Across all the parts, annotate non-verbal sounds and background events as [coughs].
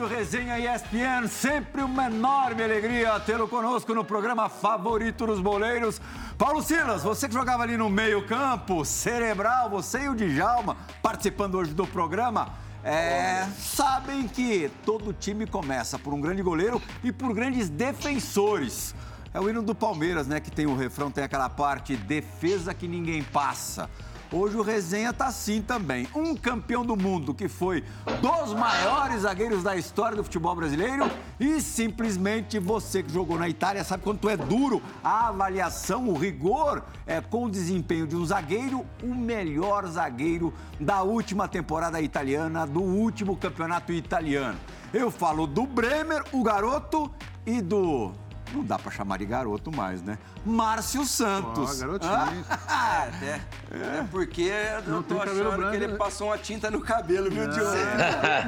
do Resenha ESPN. Sempre uma enorme alegria tê-lo conosco no programa favorito dos boleiros. Paulo Silas, você que jogava ali no meio-campo, cerebral, você e o Djalma, participando hoje do programa. É, sabem que todo time começa por um grande goleiro e por grandes defensores. É o hino do Palmeiras, né? Que tem o refrão, tem aquela parte defesa que ninguém passa. Hoje o Resenha tá assim também. Um campeão do mundo que foi dos maiores zagueiros da história do futebol brasileiro e simplesmente você que jogou na Itália sabe quanto é duro a avaliação, o rigor é, com o desempenho de um zagueiro, o melhor zagueiro da última temporada italiana, do último campeonato italiano. Eu falo do Bremer, o garoto, e do não dá pra chamar de garoto mais, né? Márcio Santos. Ó, garotinho. Ah, [laughs] é, é porque eu Não tô tem cabelo achando branco, que ele né? passou uma tinta no cabelo, viu, Diogo?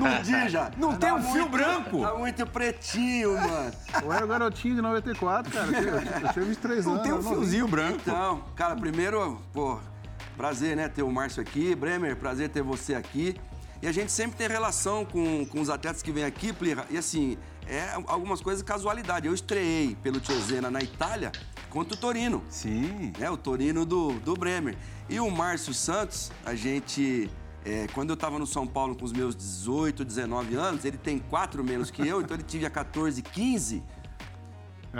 Não [laughs] dija. Não tem um fio branco. Tá muito pretinho, mano. [laughs] Eu era garotinho de 94, cara. Eu, eu tinha 23 Não anos. tem um eu não- fiozinho branco. Então, cara, primeiro, pô, prazer, né, ter o Márcio aqui. Bremer, prazer ter você aqui. E a gente sempre tem relação com, com os atletas que vêm aqui, Plirra. E assim, é algumas coisas casualidade. Eu estreiei pelo Tiozena na Itália contra o Torino. Sim. né, o Torino do, do Bremer. E o Márcio Santos, a gente. é, quando eu estava no São Paulo com os meus 18, 19 anos, ele tem quatro menos que eu, então ele tinha 14, 15.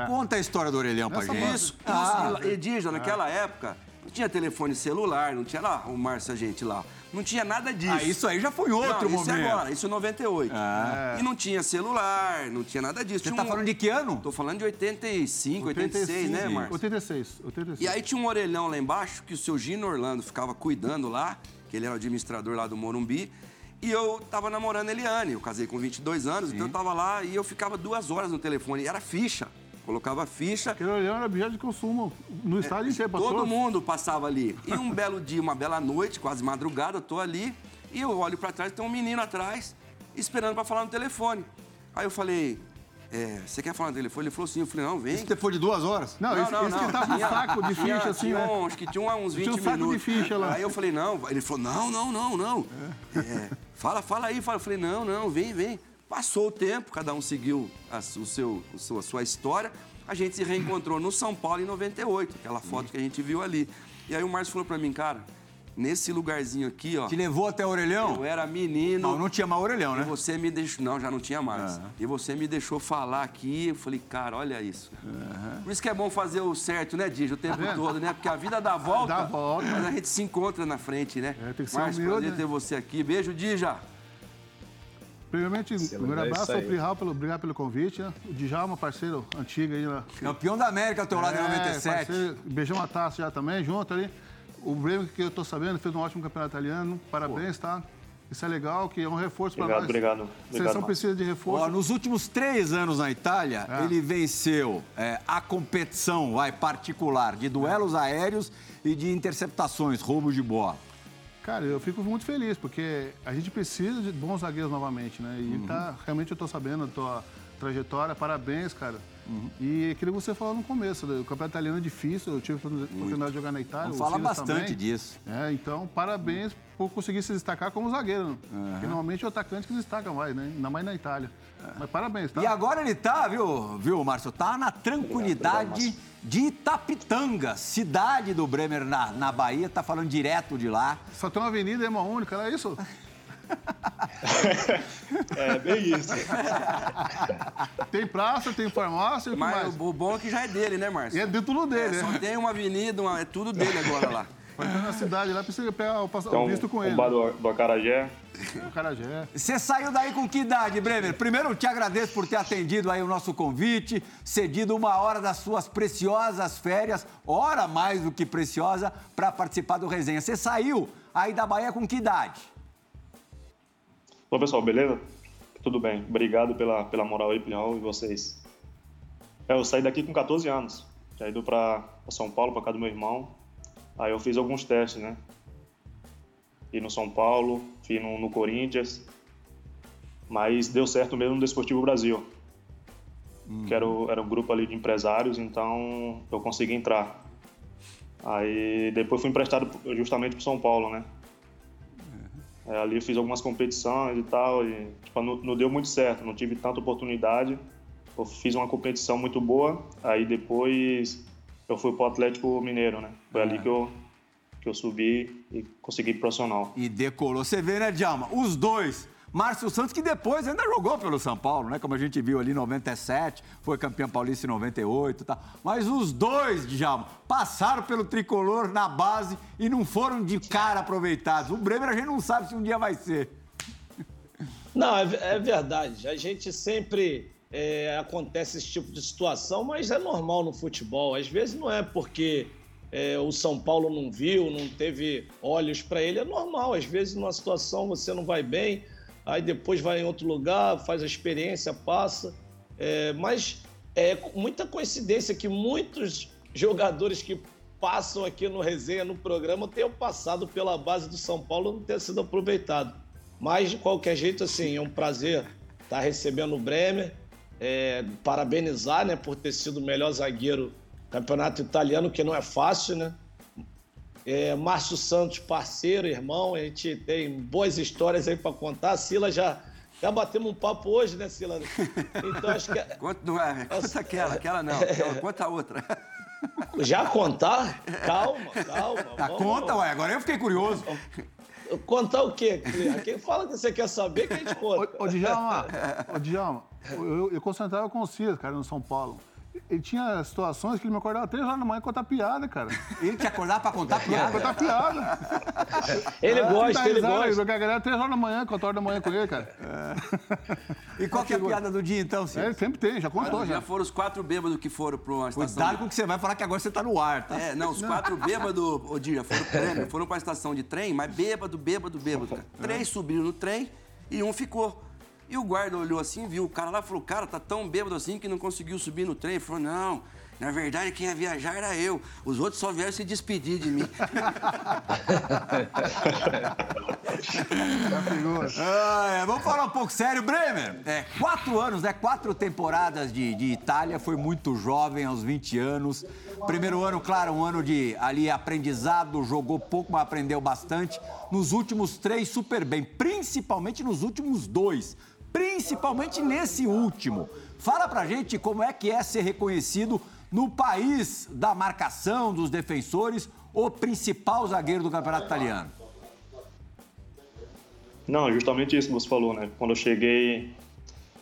Conta a história do orelhão pra Nessa gente. moda. Isso, Ah, isso. Edija, naquela época, não tinha telefone celular, não tinha lá o Márcio, a gente lá. Não tinha nada disso. Ah, isso aí já foi outro não, isso é momento. agora, isso é 98. Ah. E não tinha celular, não tinha nada disso. Você Tinha tá um- falando de que ano? Tô falando de 85, 86, né, Márcio? 86, 86. E aí tinha um orelhão lá embaixo que o seu Gino Orlando ficava cuidando lá, que ele era o administrador lá do Morumbi. E eu tava namorando a Eliane, eu casei com 22 anos, então eu tava lá e eu ficava duas horas no telefone. Era ficha, colocava ficha. Aquele olhão era objeto de consumo no estádio inteiro. pra É, Todo mundo passava ali. E um belo dia, uma bela noite, quase madrugada, eu tô ali e eu olho pra trás, tem um menino atrás esperando pra falar no telefone. Aí eu falei, é, você quer falar no telefone? Ele falou assim, eu falei, não, vem. Você foi de duas horas? Não, esse, esse que tava com um Tinha- saco de tinha- ficha assim, tinha né? um- acho que tinha uns 20 Tinha um saco de minutos. ficha lá. Aí eu falei, não. Ele falou, não, não, não, não. É, fala, fala aí. Fala. Eu falei, não, não, vem, vem. Passou o tempo, cada um seguiu a, o seu, seu- a sua história. A gente se reencontrou no São Paulo em 98, aquela foto que a gente viu ali. E aí o Márcio falou pra mim, cara, nesse lugarzinho aqui, ó, Te levou até o orelhão? eu era menino. Não, não tinha mais orelhão, E né? você me deixou. Não, já não tinha mais. Aham. E você me deixou falar aqui. Eu falei, cara, olha isso. Por isso que é bom fazer o certo, né, Digi, o tempo vendo? todo, né? Porque a vida dá volta. Dá volta. Mas a gente se encontra na frente, né? É, tem que ser Márcio, humilde, prazer né? ter você aqui. Beijo, Dija. Primeiramente, primeiro é abraço ao aí. Plihal, pelo, obrigado pelo convite. Né? O Djalma, parceiro antigo aí. Né? Campeão da América ao teu lado em É, 97. parceiro, beijão a taça já também, junto ali. O Bremer, que eu tô sabendo, fez um ótimo campeonato italiano. Parabéns, tá? Isso é legal, que é um reforço para nós. obrigado. A Obrigado, seleção Márcio. precisa de reforço. Ó, nos últimos três anos na Itália, É. ele venceu é, a competição vai, particular de duelos aéreos e de interceptações, roubos de bola. Cara, eu fico muito feliz, porque a gente precisa de bons zagueiros novamente, né? E Uhum. tá, realmente eu tô sabendo da tua trajetória, parabéns, cara. Uhum. E aquilo que você falou no começo, o campeonato italiano é difícil, eu tive a oportunidade de jogar na Itália. Silas bastante também. disso. É, então, parabéns por conseguir se destacar como zagueiro. né? Porque normalmente é o atacante que destaca mais, né? Ainda mais na Itália. Mas parabéns, tá? E agora ele tá, viu, viu, Márcio? Tá na tranquilidade Obrigado, de Itapitanga, cidade do Bremer na, na Bahia, tá falando direto de lá. Só tem uma avenida, é uma única, não é isso? [laughs] [laughs] É bem isso. Tem praça, tem farmácia, e o Mas mais? o o bom é que já é dele, né, Márcio? E é dentro do dele, É, só né? tem uma avenida, uma- é tudo dele agora lá. Entrar na cidade lá, precisa pegar o, pass- Então, o visto com o ele. bar do, do Acarajé. O cara já é. Você saiu daí com que idade, Bremer? Primeiro, eu te agradeço por ter atendido aí o nosso convite, cedido uma hora das suas preciosas férias, hora mais do que preciosa, para participar do resenha. Você saiu aí da Bahia com que idade? Olá, pessoal, beleza? Tudo bem. Obrigado pela, pela moral aí, Pinhal, e vocês. É, eu saí daqui com 14 anos. Já ido para São Paulo, para casa do meu irmão. Aí eu fiz alguns testes, né? Fui no São Paulo, fui no, no Corinthians. Mas deu certo mesmo no Desportivo Brasil. Que era, o- era um grupo ali de empresários, então eu consegui entrar. Aí depois fui emprestado justamente para São Paulo, né? É, ali eu fiz algumas competições e tal, e tipo, não, não deu muito certo, não tive tanta oportunidade. Eu fiz uma competição muito boa, aí depois eu fui pro Atlético Mineiro, né? Foi É. ali que eu, que eu subi e consegui profissional. E decolou. Você vê, né, Djalma? Os dois. Márcio Santos, que depois ainda jogou pelo São Paulo, né? Como a gente viu ali em 97, foi campeão paulista em 98 e tal. Mas os dois, Djalma, passaram pelo tricolor na base e não foram de cara aproveitados. O Bremer a gente não sabe se um dia vai ser. Não, é, é verdade. A gente sempre é, acontece esse tipo de situação, mas é normal no futebol. Às vezes não é porque é, o São Paulo não viu, não teve olhos para ele. É normal. Às vezes numa situação você não vai bem, aí depois vai em outro lugar, faz a experiência, passa. É, mas é muita coincidência que muitos jogadores que passam aqui no resenha, no programa, tenham passado pela base do São Paulo e não tenha sido aproveitado. Mas, de qualquer jeito, assim, é um prazer estar recebendo o Bremer. É, parabenizar, né, por ter sido o melhor zagueiro do campeonato italiano, que não é fácil, né? É, Márcio Santos, parceiro, irmão, a gente tem boas histórias aí para contar. A Sila já, já batemos um papo hoje, né, Sila? Então, acho que... [laughs] Conta, não é, conta aquela, aquela não. [laughs] Aquela, conta a outra. Já contar? Calma, [laughs] calma. Tá, vamos- conta, ué. Agora eu fiquei curioso. Contar o quê? Quem fala que você quer saber, que a gente conta. Ô, ô Djalma, ô, Djalma, eu, eu concentrava com o Cias, cara, no São Paulo. Ele tinha situações que ele me acordava três horas da manhã contar piada, cara. Ele te acordar pra contar piada. Contar piada. Ele Ah, gosta, ele risada, gosta. Eu galera três horas da manhã, quatro horas da manhã com ele, cara. E qual que é a piada do dia, então, É, Ciro? ele sempre tem, já contou, Já já. foram os quatro bêbados que foram para uma estação. Cuidado de- com o que você vai falar, que agora você tá no ar, tá? É, não, os quatro bêbados, ô Dia, foram prêmio, foram pra estação de trem, mas bêbado, bêbado, bêbado. Cara. Três subiram no trem e um ficou. E o guarda olhou assim, viu o cara lá e falou: Cara, tá tão bêbado assim que não conseguiu subir no trem. Ele falou: Não, na verdade quem ia viajar era eu. Os outros só vieram se despedir de mim. Ah, [laughs] é, vamos falar um pouco sério, Bremer. É, quatro anos, né? Quatro temporadas de, de Itália, foi muito jovem, aos 20 anos. Primeiro ano, claro, um ano de ali aprendizado, jogou pouco, mas aprendeu bastante. Nos últimos três, super bem, principalmente nos últimos dois. Principalmente nesse último. Fala pra gente como é que é ser reconhecido no país da marcação, dos defensores, o principal zagueiro do campeonato italiano. Não, justamente isso que você falou, né? Quando eu cheguei,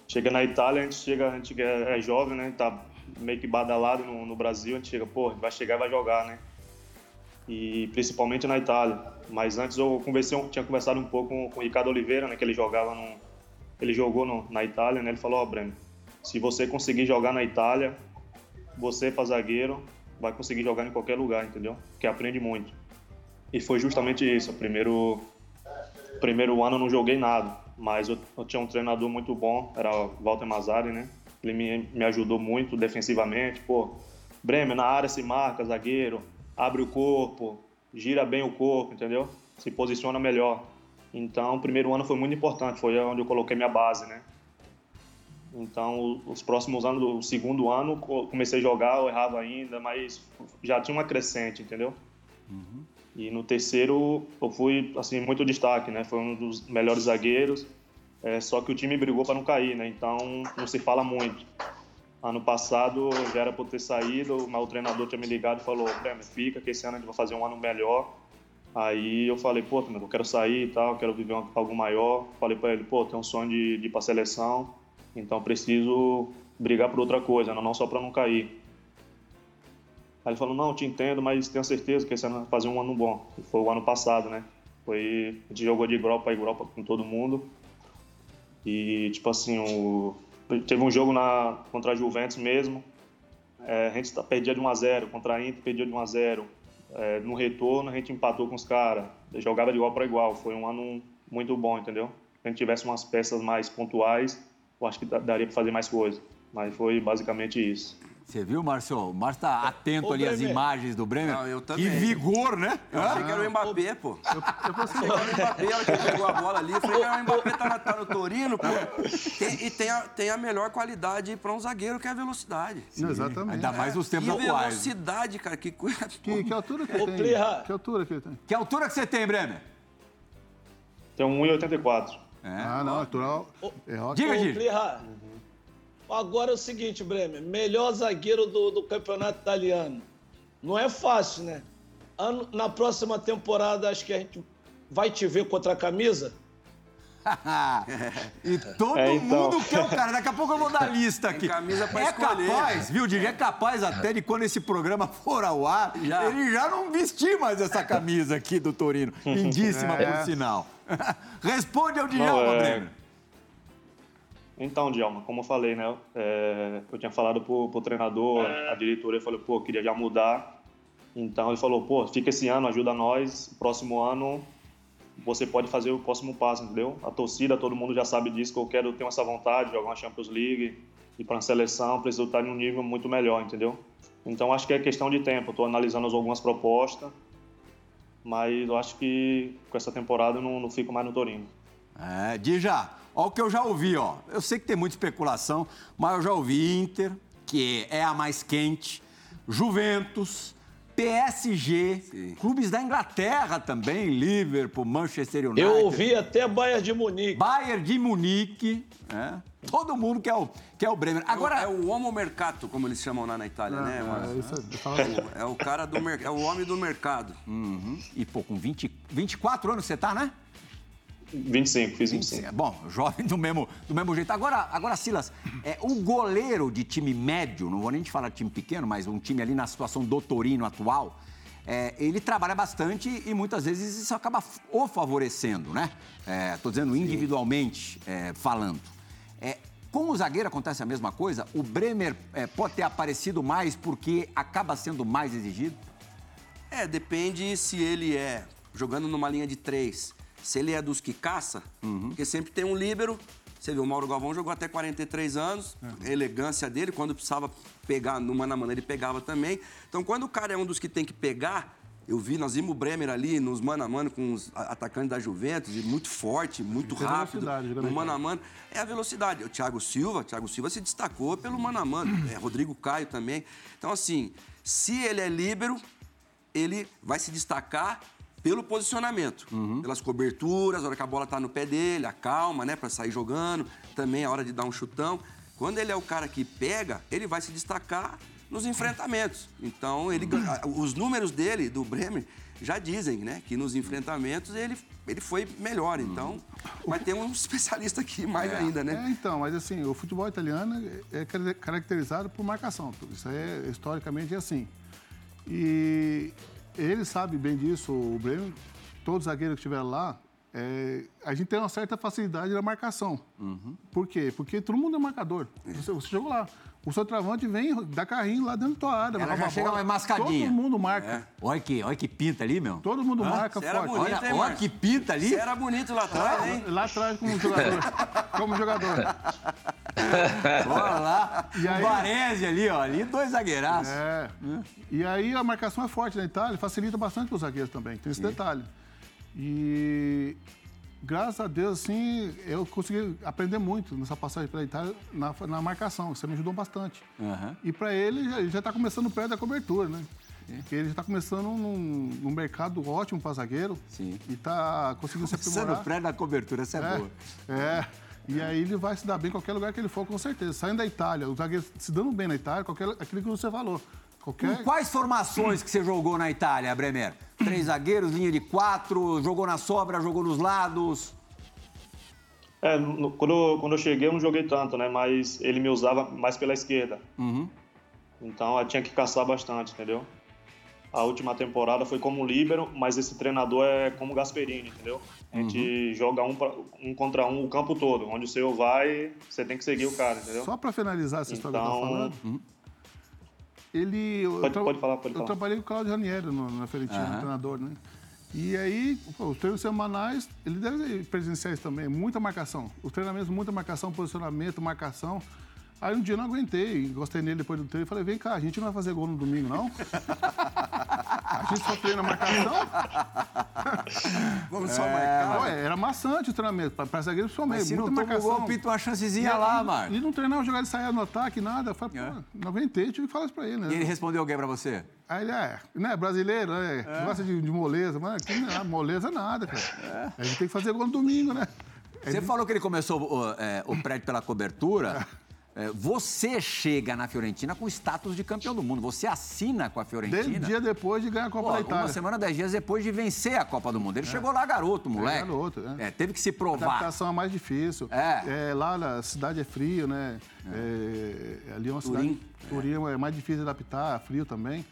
cheguei na Itália, a gente chega, a gente é, jovem, né? Tá meio que badalado no, no Brasil, a gente chega, pô, vai chegar e vai jogar, né? E principalmente na Itália. Mas antes eu conversei, tinha conversado um pouco com, com o Ricardo Oliveira, né? Que ele jogava no, ele jogou no- na Itália, né? Ele falou, ó, Breno, se você conseguir jogar na Itália, você para zagueiro vai conseguir jogar em qualquer lugar, entendeu? Que aprende muito. E foi justamente isso. Primeiro primeiro ano eu não joguei nada, mas eu, eu tinha um treinador muito bom, era o Walter Mazzari, né? Ele me, me ajudou muito defensivamente. Pô, Bremer, na área se marca, zagueiro, abre o corpo, gira bem o corpo, entendeu? Se posiciona melhor. Então, o primeiro ano foi muito importante, foi onde eu coloquei minha base, né? Então, os próximos anos, o segundo ano, co- comecei a jogar, eu errava ainda, mas já tinha uma crescente, entendeu? E no terceiro eu fui assim muito destaque, né? Foi um dos melhores zagueiros. É, só que o time brigou para não cair, né? Então não se fala muito. Ano passado já era para ter saído, mas o treinador tinha me ligado e falou: Bremer, fica, que esse ano a gente vai fazer um ano melhor. Aí eu falei: pô, eu quero sair e tal, quero viver algo maior. Falei para ele: pô, tenho um sonho de, de ir para seleção, então preciso brigar por outra coisa, não só para não cair. Aí ele falou, não, te entendo, mas tenho certeza que esse ano vai fazer um ano bom. E foi o ano passado, né? Foi, a gente jogou de igual para igual com todo mundo. E, tipo assim, o, teve um jogo na, contra a Juventus mesmo. É, a gente tá- perdia de 1 a 0 contra a Inter perdia de 1 a 0 É, no retorno a gente empatou com os caras. Jogava de igual para igual. Foi um ano muito bom, entendeu? Se a gente tivesse umas peças mais pontuais, eu acho que da- daria para fazer mais coisa. Mas foi basicamente isso. Você viu, Márcio? O Márcio tá atento Ô, ali às Bremer. imagens do Bremer. Não, eu Que também. vigor, né? Eu achei que era o Mbappé, pô. Eu pensei, Achei que era o Mbappé, a hora que pegou a bola ali. Eu falei, cara, o Mbappé tá, na- tá no Torino, pô. Tem- e tem a, tem a melhor qualidade para um zagueiro, que é a velocidade. Não, exatamente. Ainda mais nos tempos atuais. velocidade, cara, que coisa. [laughs] Que, que altura que Ô, tem? Que altura que ele tem? Que altura que você tem, Bremer? Tenho 1,84. É. Ah, não, natural. É. Diga. Plirra, Agora é o seguinte, Bremer, melhor zagueiro do, do campeonato italiano. Não é fácil, né? Ano- na próxima temporada, acho que a gente vai te ver contra a camisa. [laughs] e todo É, então. mundo quer o cara. Daqui a pouco eu vou dar a lista aqui. camisa pra é escolher. capaz, viu, Didi? É capaz até de quando esse programa for ao ar, Já. ele já não vestir mais essa camisa aqui do Torino. [laughs] Lindíssima, É. por sinal. [laughs] Responde ao Djalma, é- Bremer. Então, Djalma, como eu falei, né? é, eu tinha falado pro, pro treinador, a diretoria falou, pô, eu queria já mudar. Então ele falou, pô, fica esse ano, ajuda nós. Próximo ano você pode fazer o próximo passo, entendeu? A torcida, todo mundo já sabe disso, que eu quero ter essa vontade de jogar uma Champions League, ir para uma seleção, preciso estar em um nível muito melhor, entendeu? Então acho que é questão de tempo. Estou analisando algumas propostas, mas eu acho que com essa temporada eu não, não fico mais no Torino. É, Dija, ó o que eu já ouvi, ó. Eu sei que tem muita especulação, mas eu já ouvi Inter, que é a mais quente, Juventus, PSG, Sim. clubes da Inglaterra também, Liverpool, Manchester United. Eu ouvi até Bayern de Munique. Bayern de Munique, né? Todo mundo quer o, quer o Bremer. Agora, Agora, é o homo mercato, como eles chamam lá na Itália, né, É, Márcio? isso assim. É o cara do mercado, é o homem do mercado. Uhum. e pô, com 20, 24 anos você tá, né? 25, fiz 25. É, Bom, [laughs] jovem do mesmo, do mesmo jeito. Agora, agora Silas, é, o goleiro de time médio, não vou nem te falar de time pequeno, mas um time ali na situação do Torino atual, é, ele trabalha bastante e muitas vezes isso acaba o favorecendo, né? É, tô dizendo individualmente é, falando. É, com o zagueiro acontece a mesma coisa? O Bremer é, pode ter aparecido mais porque acaba sendo mais exigido? É, depende se ele é jogando numa linha de três, se ele é dos que caça, porque sempre tem um líbero. Você viu, o Mauro Galvão jogou até 43 anos, a elegância dele, quando precisava pegar no mano a mano, ele pegava também. Então, quando o cara é um dos que tem que pegar, eu vi, nós vimos o Bremer ali nos mano a mano com os atacantes da Juventus, e muito forte, muito rápido, no mano a mano. É a velocidade. O Thiago Silva, o Thiago Silva se destacou pelo mano a mano, [clears throat] é, Rodrigo Caio também. Então, assim, se ele é líbero, ele vai se destacar pelo posicionamento, pelas coberturas, a hora que a bola tá no pé dele, a calma, né, para sair jogando, também a hora de dar um chutão. Quando ele é o cara que pega, ele vai se destacar nos enfrentamentos. Então, ele, ganha- os números dele, do Bremer, já dizem, né, que nos enfrentamentos ele, ele foi melhor. Então, vai ter um [laughs] especialista aqui mais ainda, né? É, então, mas assim, o futebol italiano é car- caracterizado por marcação. Isso aí é historicamente é assim. E ele sabe bem disso, o Breno, todo zagueiro que estiver lá, é, a gente tem uma certa facilidade na marcação. Por quê? Porque todo mundo é marcador. Você, você jogou lá. O seu travante vem, dá carrinho lá dentro da tua área. Ela vai já chega bola. mais mascadinha. Todo mundo marca. É. Olha que, olha que pinta ali, meu. Todo mundo marca Você era forte. bonito, Olha, hein, olha que pinta ali. Você era bonito lá atrás, hein? Lá atrás como jogador. [laughs] como jogador. [laughs] Olha lá. E aí- o Varese ali, ó. Ali dois zagueiraços. É. E aí a marcação é forte na Itália, facilita bastante para os zagueiros também, tem esse detalhe. E graças a Deus, assim, eu consegui aprender muito nessa passagem pela Itália na, na marcação, isso me ajudou bastante. Aham. E para ele, ele já está começando perto da cobertura, né? Porque ele já está começando num, num mercado ótimo para zagueiro. Sim. E está conseguindo se aprimorar. pré da cobertura, essa é, É, boa. é. E aí ele vai se dar bem em qualquer lugar que ele for, com certeza. Saindo da Itália, o zagueiro se dando bem na Itália, qualquer, aquilo que você falou. Qualquer... Quais formações que você jogou na Itália, Bremer? Três zagueiros, linha de quatro, jogou na sobra, jogou nos lados. É, no- quando, eu- quando eu cheguei eu não joguei tanto, né? Mas ele me usava mais pela esquerda. Então eu tinha que caçar bastante, entendeu? A última temporada foi como líbero, mas esse treinador é como Gasperini, entendeu? A gente joga um, pra- um contra um o campo todo. Onde o seu vai, você tem que seguir o cara, entendeu? Só para finalizar essa história que eu Então- estava falando, ele... eu Pode- tra- pode falar, pode Eu falar. trabalhei com o Claudio Ranieri no, na Fiorentina, Aham. treinador, né? E aí, pô, os treinos semanais, ele deve presenciar isso também, muita marcação. Os treinamentos, muita marcação, posicionamento, marcação. Aí um dia eu não aguentei, gostei nele depois do treino e falei, vem cá, a gente não vai fazer gol no domingo, não? [laughs] a gente só treina marcação. [laughs] Vamos só marcar. Ué, era maçante o treinamento, para zagueiro principalmente. Se não muita toma o marcação. gol, pinta uma chancezinha E lá, ele- Marcos. E não treinava jogar de sair no ataque, nada. Eu falei, É. pô, não aguentei, tive que falar isso pra ele, né? E ele respondeu alguém pra você? Aí ele, é, né, brasileiro, né, que gosta de, de moleza. Mas aqui não é moleza nada, cara. A gente tem que fazer gol no domingo, né? Você falou que ele começou o, é, o prédio pela cobertura. É, você chega na Fiorentina com status de campeão do mundo. Você assina com a Fiorentina. Desde dia depois de ganhar a Copa Pô, da Itália. uma semana, dez dias depois de vencer a Copa do Mundo. Ele chegou lá garoto, moleque. garoto, é. É, teve que se A provar. adaptação é mais difícil. É. lá na cidade é frio, né? É, ali é uma cidade. Turim. Turim é mais difícil de adaptar, frio também.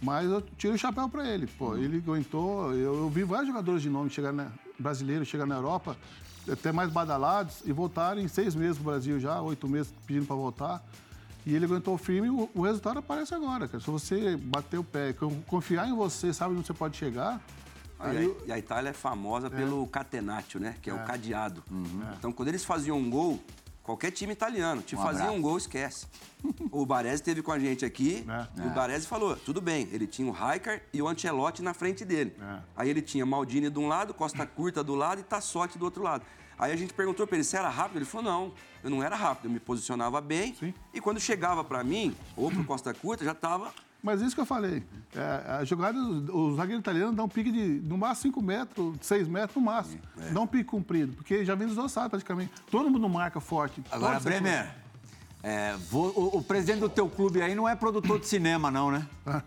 Mas eu tiro o chapéu para ele. Pô, ele aguentou. Eu, eu vi vários jogadores de nome chegar na, brasileiros chegar na Europa, até mais badalados, e voltaram em seis meses pro Brasil já, oito meses pedindo para voltar. E ele aguentou firme e o, o resultado aparece agora, cara. Se você bater o pé, con- confiar em você, sabe onde você pode chegar. E a, e a Itália é famosa pelo catenaccio, né? Que é, o cadeado. Então, quando eles faziam um gol, qualquer time italiano te Um fazia abraço. um gol, esquece. o Baresi esteve com a gente aqui É. e o Baresi falou, tudo bem, ele tinha o Raikar e o Ancelotti na frente dele. É. Aí ele tinha Maldini de um lado, Costa Curta do lado e Tassotti do outro lado. Aí a gente perguntou pra ele se era rápido, ele falou, não, eu não era rápido, eu me posicionava bem. Sim. E quando chegava pra mim, ou pro Costa Curta, já tava... Mas isso que eu falei. É, a jogada, o zagueiro italiano dá um pique de no máximo 5 metros, 6 metros no máximo. É. Dá um pique comprido, porque já vem desossado praticamente. Todo mundo marca forte. Agora, Bremer, é, vo- o, o presidente do teu clube aí não é produtor de cinema, não, né? [laughs]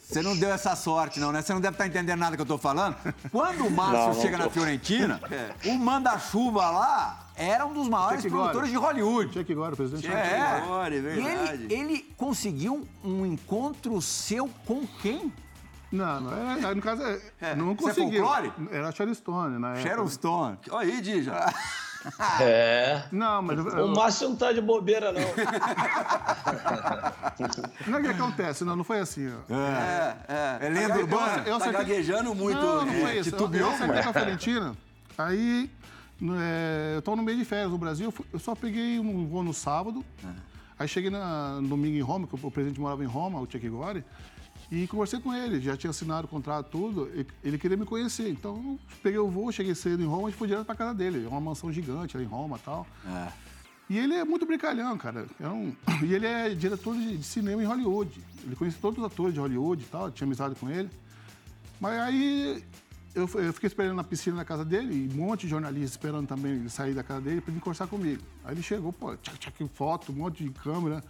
Você não deu essa sorte, não, né? Você não deve estar entendendo nada que eu tô falando. Quando o Márcio Não, não chega tô. na Fiorentina, [laughs] o manda-chuva lá era um dos maiores Chuck Gore. produtores de Hollywood. Chuck agora, presidente. É. Gore, é E verdade. ele, ele conseguiu um encontro seu com quem? Não, não era, no caso, é, não Isso é conseguiu. folclore? Era Sharon Stone, na época. Sharon Stone. Olha aí, Dija. [laughs] É. Não, mas O Márcio não tá de bobeira, não. [laughs] não é que acontece, não, não foi assim. ó. É, é. É lenda urbana? Eu tá acertei- gaguejando muito. Não, não é, foi isso. Eu, titubeou, eu acertei com a Fiorentina. Aí, é, eu tô no meio de férias no Brasil. eu fui- Eu só peguei um voo no sábado. Aí cheguei na, no domingo em Roma, que o presidente morava em Roma, o Chuck Gore. E conversei com ele, já tinha assinado o contrato, tudo. e- Ele queria me conhecer. Então, eu peguei o voo, cheguei cedo em Roma e fui direto pra casa dele. É uma mansão gigante lá em Roma e tal. E ele é muito brincalhão, cara. É um- [coughs] E ele é diretor de, de cinema em Hollywood. Ele conhece todos os atores de Hollywood e tal, tinha amizade com ele. Mas aí eu, eu fiquei esperando na piscina na casa dele, e um monte de jornalista esperando também ele sair da casa dele para vir conversar comigo. Aí ele chegou, pô, tchac, tchac, foto, um monte de câmera.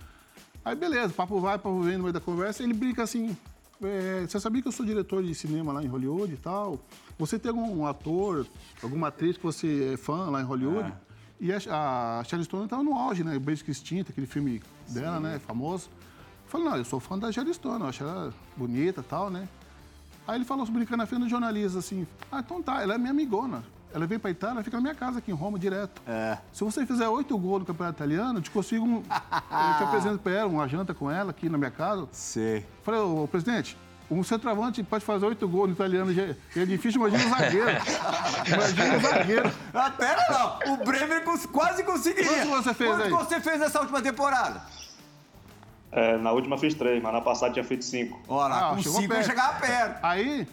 Aí beleza, papo vai, papo vem no meio da conversa, ele brinca assim. é, você sabia que eu sou diretor de cinema lá em Hollywood e tal? Você tem algum ator, alguma atriz que você é fã lá em Hollywood? E a, a Sharon Stone estava no auge, né? Beijo que Extinta, aquele filme dela, né? Famoso. Eu falei, não, eu sou fã da Sharon Stone, eu acho ela bonita e tal, né? Aí ele falou, brincando na frente do jornalista, assim, ah, então tá, ela é minha amigona. Ela vem pra Itália, ela fica na minha casa aqui em Roma, direto. É. Se você fizer oito gols no Campeonato Italiano, eu te consigo um... [laughs] eu te apresento pra ela, uma janta com ela aqui na minha casa. Sei. Falei, ô, presidente, um centroavante pode fazer oito gols no italiano, já é difícil, imagina o zagueiro. [laughs] imagina o zagueiro. Ah, pera não. O Bremer quase conseguiria. Quantos você fez Quantos aí? você fez nessa última temporada? É, na última fiz três, mas na passada tinha feito cinco. Olha lá, Ah, com chegou cinco eu perto. chegava perto. Aí,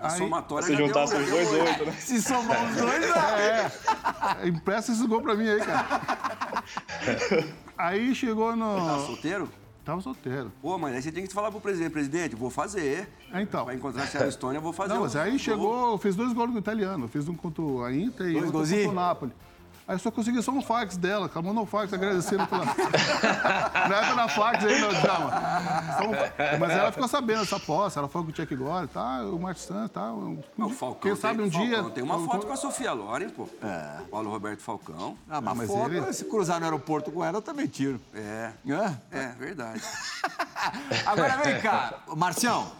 A somatória Se juntasse os dois, oito. né? Se somar os dois, não. é, empresta esse gol pra mim aí, cara. Aí chegou no... solteiro? Tava solteiro. Pô, mas aí você tem que falar pro presidente, presidente, vou fazer. Então. Vai encontrar a Stone, eu vou fazer. Não, um mas aí gol. chegou, eu fiz dois gols no italiano. Eu fiz um contra a Inter e Dois golzinhos? contra o Napoli. Aí eu só consegui só um fax dela, ela mandou um fax agradecendo pela. [laughs] Não era na fax aí, não, Djalma. Só um Mas ela ficou sabendo dessa posse, ela falou com o Chuck Gore, tá? O Marcos Santos, tá? um- Não, Falcão Quem tem- sabe um Falcão dia. Tem uma foto com a Sofia Loren, pô. É. Paulo Roberto Falcão. Ah, mas, mas foto, ele- se cruzar no aeroporto com ela, eu também tiro. É. É? É, verdade. [laughs] Agora vem cá, Marcião.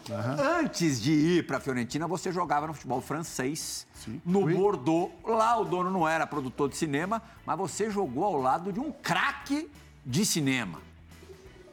Antes de ir pra Fiorentina, você jogava no futebol francês, Sim. no Fui. Bordeaux. Lá o dono não era produtor de cinema, mas você jogou ao lado de um craque de cinema.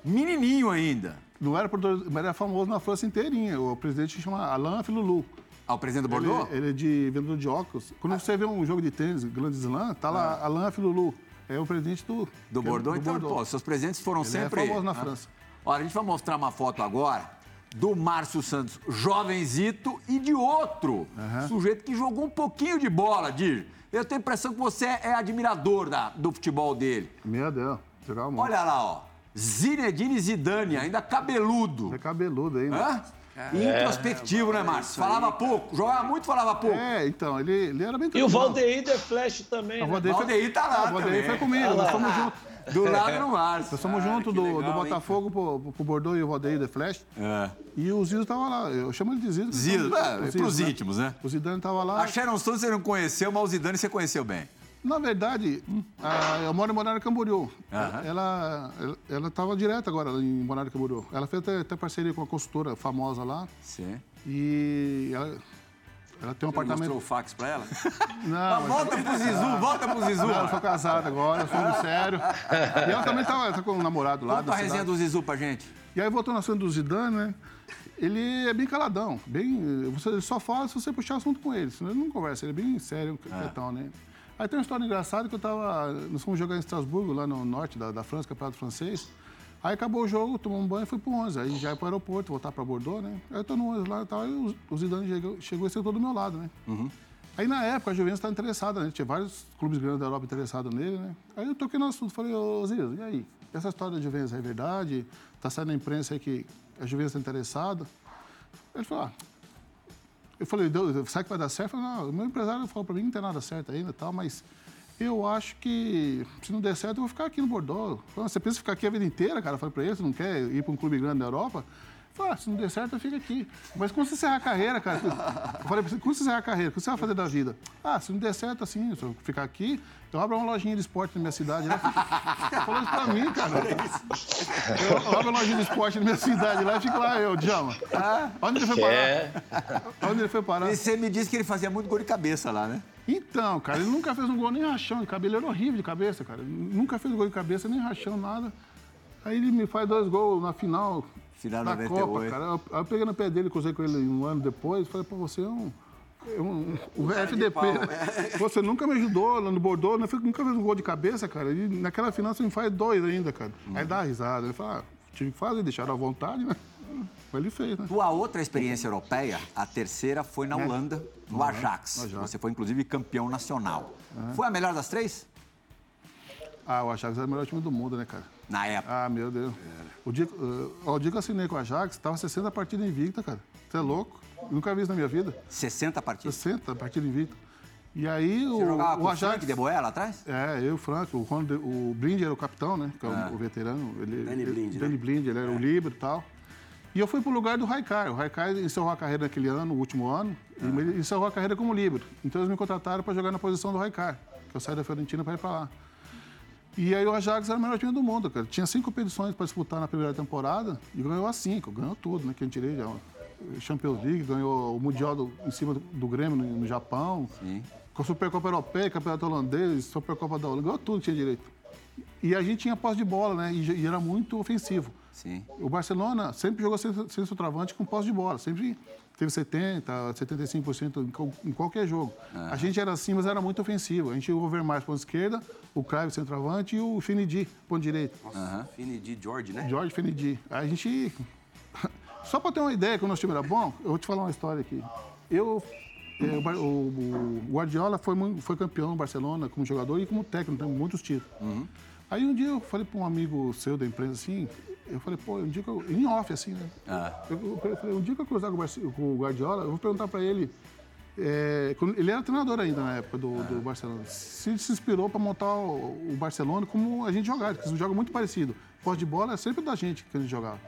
Menininho ainda. Não era produtor, mas era famoso na França inteirinha. O presidente chama Alain Filulu. Ah, o presidente do Ele, Bordeaux? ele é de vendedor de óculos. Quando você vê um jogo de tênis, Grand Slam, tá lá Alain Filulu. É o presidente do. Do é Bordeaux? então, pô, seus presentes foram Ele sempre... é famoso na Ah, França. Olha, a gente vai mostrar uma foto agora do Márcio Santos, jovenzito, e de outro sujeito que jogou um pouquinho de bola, Dir. Eu tenho a impressão que você é admirador da, do futebol dele. Meu Deus, jogava muito. Olha lá, ó. Zinedine Zidane, ainda cabeludo. É cabeludo ainda. Hã? E introspectivo, né, Márcio? Falava pouco, jogava muito, falava pouco. É, então, ele, ele era bem E o. Valdeir The Flash também, O né? Valdeir foi- Valdeir tá lá O Valdeir também. foi comigo, nós fomos juntos. Do lado do Márcio. Nós fomos Ah, juntos do, legal, do? Botafogo pro, pro Bordeaux e o Valdeir The Flash. É. E o Zido tava lá. Eu chamo ele de Zido. porque Zido, são- é, pros Zidos, íntimos, né? O Zidane tava lá. A Sharon Stone você não conheceu, mas o Zidane você conheceu bem. Na verdade, a, eu moro em Balneário Camboriú. Ela, ela, ela tava direto agora em Balneário Camboriú. Ela fez até, até parceria com uma consultora famosa lá. Sim. E ela, ela tem um Você apartamento... mostrou o fax pra ela? [laughs] Não, mas- Volta pro Zizu, volta pro Zizu. não, eu sou casado agora, eu sou sério. E ela também tava, tá com um namorado lá. Conta a resenha do Zizu pra gente. E aí, voltando ao assunto do Zidane, né? Ele é bem caladão, bem... Você só fala se você puxar assunto com ele, senão ele não conversa, ele é bem sério, quietão, né? Aí tem uma história engraçada que eu tava... Nós fomos jogar em Estrasburgo, lá no norte da, da França, campeonato francês. Aí acabou o jogo, tomamos um banho e fui pro 11. Aí já ia pro aeroporto, voltar pra Bordeaux, né? Aí eu tô no 11 lá e tal, e o, Zidane chegou, chegou e sentou do meu lado, né? Aí na época a Juventus estava interessada, né? Tinha vários clubes grandes da Europa interessados nele, né? Aí eu toquei no assunto, falei, ô Zizo, e aí? Essa história da Juventus é verdade? Tá saindo na imprensa aí que a Juventus está interessada? Ele falou, ah, eu falei, "Deu- será que vai dar certo? Eu falei, não, o meu empresário falou para mim que não tem nada certo ainda e tal, mas eu acho que se não der certo, eu vou ficar aqui no Bordeaux. Você pensa em ficar aqui a vida inteira, cara? Eu falei para ele, você não quer ir para um clube grande da Europa? Ah, se não der certo, eu fico aqui. Mas quando você encerrar a carreira, cara, eu falei pra você, quando você encerrar a carreira, o que você vai fazer da vida? Ah, se não der certo assim, se eu ficar aqui, eu abro uma lojinha de esporte na minha cidade. Né? Falou isso pra mim, cara. Eu, eu abro uma lojinha de esporte na minha cidade lá e fico lá, eu, Djalma. Onde ele foi parar? Onde ele foi parar? E você me disse que ele fazia muito gol de cabeça lá, né? Então, cara, ele nunca fez um gol nem rachão de cabelo. Ele era horrível de cabeça, cara. Nunca fez gol de cabeça, nem rachão, nada. Aí ele me faz dois gols na final Final da 98. Copa, cara. Eu, aí eu peguei no pé dele, cruzei com ele um ano depois. Falei, pô, você é um... é um- o FDP, pau, né? [laughs] Você nunca me ajudou lá no Bordeaux, né? nunca fez um gol de cabeça, cara. E naquela final você me faz dois ainda, cara. Aí dá risada. Ele fala, ah, tive que fazer, deixaram à vontade, né? Mas ele fez, né? Tua outra experiência europeia, a terceira foi na Holanda, no Ajax. Ajax. Você foi, inclusive, campeão nacional. Foi a melhor das três? Ah, o Ajax era o melhor time do mundo, né, cara? Na época. Ah, meu Deus. O dia, uh, o dia que eu assinei com o Ajax, tava 60 partidas invicta, cara. Você é louco? Nunca vi isso na minha vida. 60 partidas. 60 partidas invicta. E aí o, Você jogava com o o Ajax... Frank de Boer lá atrás? É, eu, o Franco, o, de- o Blind era o capitão, né? Que é o, o veterano. Ele, Danny ele- Blind, né? Danny Blind, ele era o líbero e tal. E eu fui pro lugar do Raikar. O Raikar encerrou a carreira naquele ano, o último ano, e ele encerrou a carreira como líbero. Então eles me contrataram para jogar na posição do Raikar, que eu saí da Fiorentina para ir para lá. E aí o Ajax era o melhor time do mundo, cara. Tinha cinco competições para disputar na primeira temporada e ganhou as cinco. Ganhou tudo, né? Que eu tirei já. Champions League, ganhou o Mundial do- em cima do, do Grêmio no, no Japão. Sim. Com a Supercopa Europeia, Campeonato Holandês, Supercopa da Holanda, ganhou tudo que tinha direito. E a gente tinha posse de bola, né? E, e era muito ofensivo. Sim. O Barcelona sempre jogou sem, sem centroavante com posse de bola. Sempre teve 70%, 75% em, em qualquer jogo. A gente era assim, mas era muito ofensivo. A gente tinha o Overmars ponto esquerda, o Cruyff centroavante e o Finidi ponto direito. Nossa, Fini de George, né? Jorge Finidi. A gente... [laughs] Só para ter uma ideia que o nosso time era bom, eu vou te falar uma história aqui. Eu... eh, o O, o Guardiola foi, foi campeão no Barcelona como jogador e como técnico, tem muitos títulos. Aí um dia eu falei para um amigo seu da empresa assim, eu falei, pô, um dia que eu, em off assim, né? Eu, eu falei, um dia que eu cruzar com o, Barce- com o Guardiola, eu vou perguntar para ele, é, ele era treinador ainda na época do, do Barcelona, se ele se inspirou para montar o, o Barcelona como a gente jogava, porque eles jogam muito parecido. Posse de bola é sempre da gente que a gente jogava.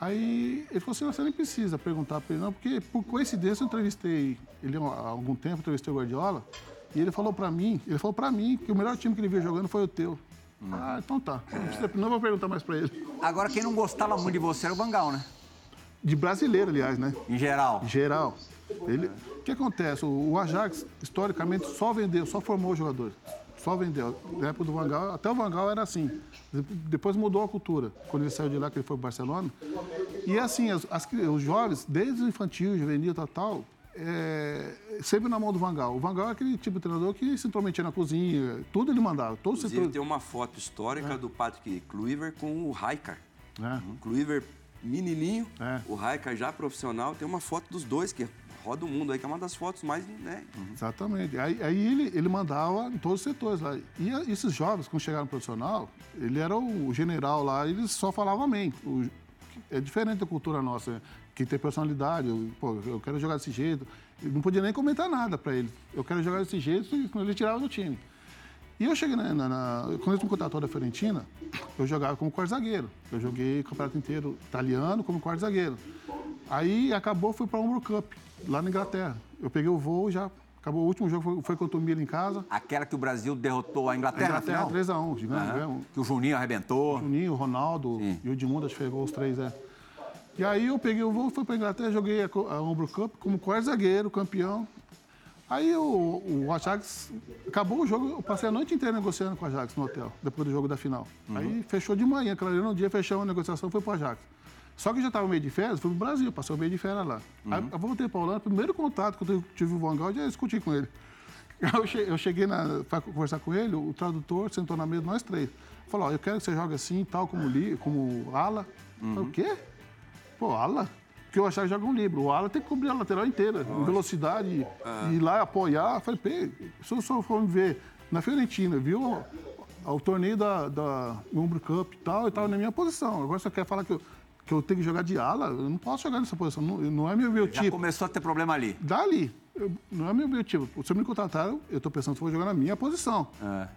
Aí ele falou assim, você nem precisa perguntar para ele, não, porque por coincidência eu entrevistei ele há algum tempo, entrevistei o Guardiola, e ele falou para mim, ele falou para mim que o melhor time que ele viu jogando foi o teu. Ah, então tá. Não, precisa- não vou perguntar mais para ele. Agora, quem não gostava muito de você era o Vangal, né? De brasileiro, aliás, né? Em geral. Em geral. Ele, o que acontece? O, Ajax, historicamente, só vendeu, só formou jogadores. Só vendeu. Na época do Vangal, até o Vangal era assim. De- Depois mudou a cultura. Quando ele saiu de lá, que ele foi para Barcelona. E assim, as- as os jovens, desde o infantil, juvenil, tal, tal, é, sempre na mão do Vangal. O Vangal é aquele tipo de treinador que se intrometia na cozinha, tudo ele mandava. Todo Inclusive, setor. tem uma foto histórica do Patrick Kluivert com o Raikar. né? O Kluivert menininho, É. o Raika já profissional. Tem uma foto dos dois que roda o mundo aí, que é uma das fotos mais, né? Exatamente. Aí, aí ele, ele mandava em todos os setores lá. E a- esses jovens, quando chegaram no profissional, ele era o general lá, ele só falava amém. O- é diferente da cultura nossa, né? Que tem personalidade. Eu, pô, eu quero jogar desse jeito. Eu não podia nem comentar nada para ele. Eu quero jogar desse jeito, e ele tirava do time. E eu cheguei na, na, na- Quando eu me contratou da Fiorentina, eu jogava como quarto zagueiro. Eu joguei o campeonato inteiro italiano como quarto zagueiro. Aí acabou, fui para o Umbro Cup, lá na Inglaterra. Eu peguei o voo já. Acabou o último jogo, foi, foi contra o Milan em casa. Aquela que o Brasil derrotou a Inglaterra, A Inglaterra final? 3x1, gigante. Aham. ganhamos. Que o Juninho arrebentou. O Juninho, o Ronaldo Sim. e o Edmundo, acho que pegou os três, é. E aí eu peguei o voo, fui para Inglaterra, joguei a, a Umbro Cup como quarto zagueiro, campeão. Aí o, o Ajax, acabou o jogo, eu passei a noite inteira negociando com o Ajax no hotel, depois do jogo da final. Aí fechou de manhã, claro, no dia fechamos a negociação, foi pro Ajax. Só que já estava meio de férias, fui pro Brasil, passei o meio de férias lá. Aí eu voltei para Holanda, primeiro contato que eu tive com o Van Gaal, eu já discuti com ele. [laughs] Eu che- eu cheguei para conversar com ele, o tradutor sentou na mesa, nós três. Falou, ó, eu quero que você jogue assim, tal, como, li, como ala. Eu Falei, o quê? Pô, ala? Porque eu achava que joga um livro. O ala tem que cobrir a lateral inteira, em velocidade, e ir lá apoiar. Eu Falei, pê, se eu só for me ver na Fiorentina, viu o, torneio da, da Umbro Cup e tal, eu estava na minha posição. Agora você quer falar que eu, que eu tenho que jogar de ala? Eu não posso jogar nessa posição, não, não é meu Já biotipo. começou a ter problema ali. Dali, eu- não é meu objetivo. Se me contrataram, eu estou pensando que vou jogar na minha posição. É.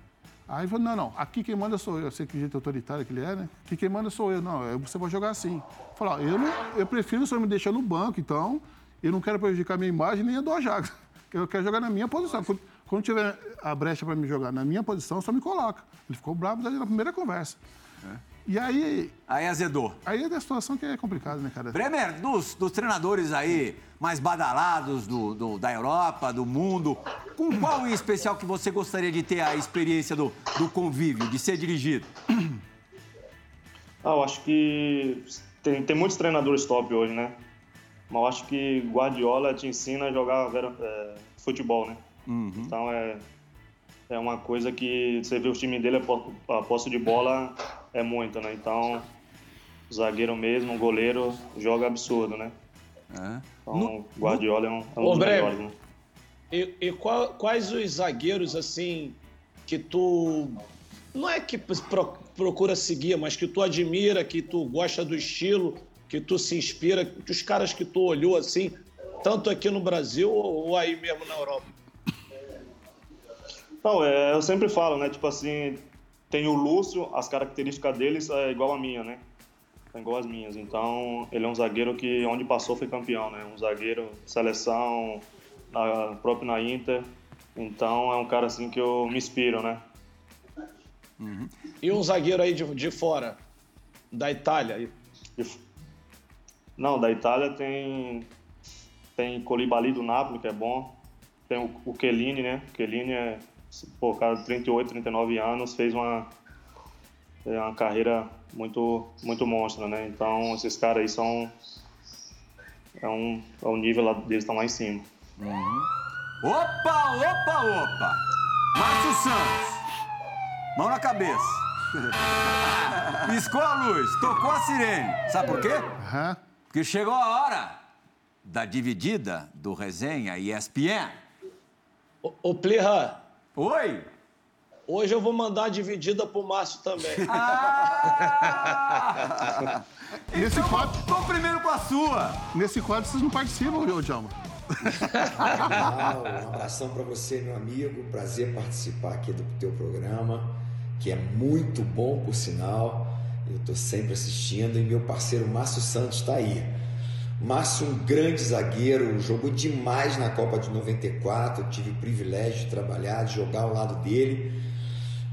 Aí falou, não, não, aqui quem manda sou eu. Eu sei que jeito autoritário que ele é, né? Aqui quem manda sou eu. Não, eu- você vai jogar assim. Falou, eu, não, eu prefiro o senhor me deixar no banco, então eu não quero prejudicar a minha imagem nem a do Ajax. [laughs] Eu quero jogar na minha posição. Quando, quando tiver a brecha para me jogar na minha posição, só me coloca. Ele ficou bravo na primeira conversa. E aí, Aí azedou. aí é a situação que é complicada, né, cara? Bremer, dos, dos treinadores aí mais badalados do, do- da Europa, do mundo, com qual em especial que você gostaria de ter a experiência do, do convívio, de ser dirigido? Ah, eu acho que tem, tem muitos treinadores top hoje, né? Mas eu acho que Guardiola te ensina a jogar é, futebol, né? Então é, é uma coisa que você vê o time dele, a posse de bola é muito, né? Então, zagueiro mesmo, goleiro, joga absurdo, né? É. Então, Guardiola é um, é um Ô, dos melhores, né? E, e qual- quais os zagueiros, assim, que tu. Não é que pro- procura seguir, mas que tu admira, que tu gosta do estilo, que tu se inspira, que os caras que tu olhou, assim, tanto aqui no Brasil ou, ou aí mesmo na Europa? Não, é, eu sempre falo, né? Tipo assim, tem o Lúcio, as características deles é igual a minha, né? Igual as minhas. Então, ele é um zagueiro que onde passou foi campeão, né? Um zagueiro de seleção, na, próprio na Inter. Então, é um cara assim que eu me inspiro, né? E um zagueiro aí de, de fora, da Itália. Não, da Itália tem tem Colibali do Napoli, que é bom. Tem o, o Chiellini, né? O Chiellini é, pô, cara de 38, 39 anos, fez uma é uma carreira muito muito monstra, né? Então, esses caras aí são é um, é um nível lá, deles estão lá em cima. Opa, opa, opa! Márcio Santos. Mão na cabeça. [laughs] Piscou a luz, tocou a sirene. Sabe por quê? Aham. Porque chegou a hora da dividida do resenha ESPN. Ô, ô Plirra, Oi! Hoje eu vou mandar a dividida pro Márcio também. [laughs] Ah! Nesse então, quadro- vou primeiro com a sua. Nesse quadro vocês não participam, ô Djalma. Um abração para você, meu amigo. Prazer participar aqui do teu programa, que é muito bom, por sinal. Eu estou sempre assistindo e meu parceiro Márcio Santos está aí. Márcio, um grande zagueiro, jogou demais na Copa de 94. Eu tive o privilégio de trabalhar, de jogar ao lado dele.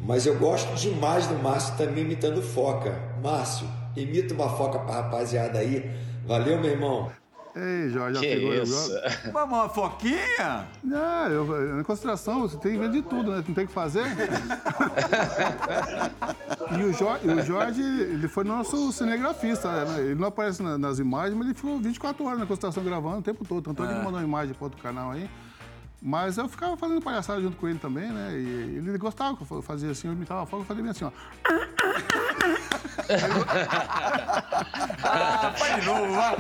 Mas eu gosto demais do Márcio também imitando foca. Márcio, imita uma foca para rapaziada aí. Valeu, meu irmão. Ei, Jorge, já que pegou eu. isso? Vamos [laughs] Vamos, uma foquinha? Não, eu, na consideração, você tem que ver de tudo, né? Não tem o que fazer. [laughs] e o Jorge, o Jorge, ele foi nosso cinegrafista, né? Ele não aparece na- nas imagens, mas ele ficou 24 horas na consideração gravando o tempo todo. Tanto é que ele mandou uma imagem para outro canal aí. Mas eu ficava fazendo palhaçada junto com ele também, né? E ele gostava que eu fazia assim, eu imitava a fogo, eu fazia bem assim, ó. ah, [laughs] faz de novo, vai.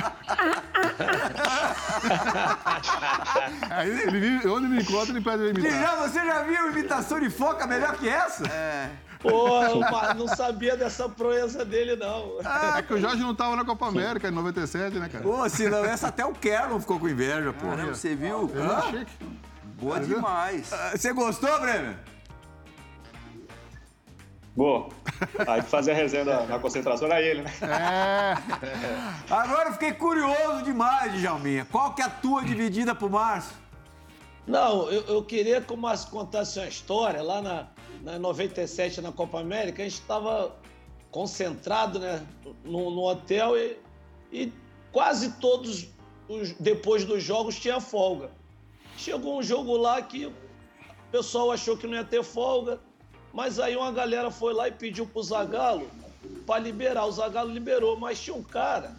Aí ele, vive- onde me encontra, ele pede imitar. Lilian, você já viu imitação de foca melhor que essa? É. Pô, eu não sabia dessa proeza dele, não. É que o Jorge não tava na Copa América em 97, né, cara? Pô, se não, essa até o Kerlon ficou com inveja, pô. Caramba, você viu? Ele é chique. Boa demais. Ah, Você gostou, Bremer? Boa. Aí que fazia a resenha da- na concentração era ele, né? É, [laughs] Agora eu fiquei curioso demais, Djalminha. Qual que é a tua dividida pro Márcio? Não, eu, eu queria que o Márcio contasse uma história. Lá na, na 97, na Copa América, a gente estava concentrado né, no, no hotel e, e quase todos, os, depois dos jogos, tinha folga. Chegou um jogo lá que o pessoal achou que não ia ter folga, mas aí uma galera foi lá e pediu pro Zagallo para liberar. O Zagallo liberou, mas tinha um cara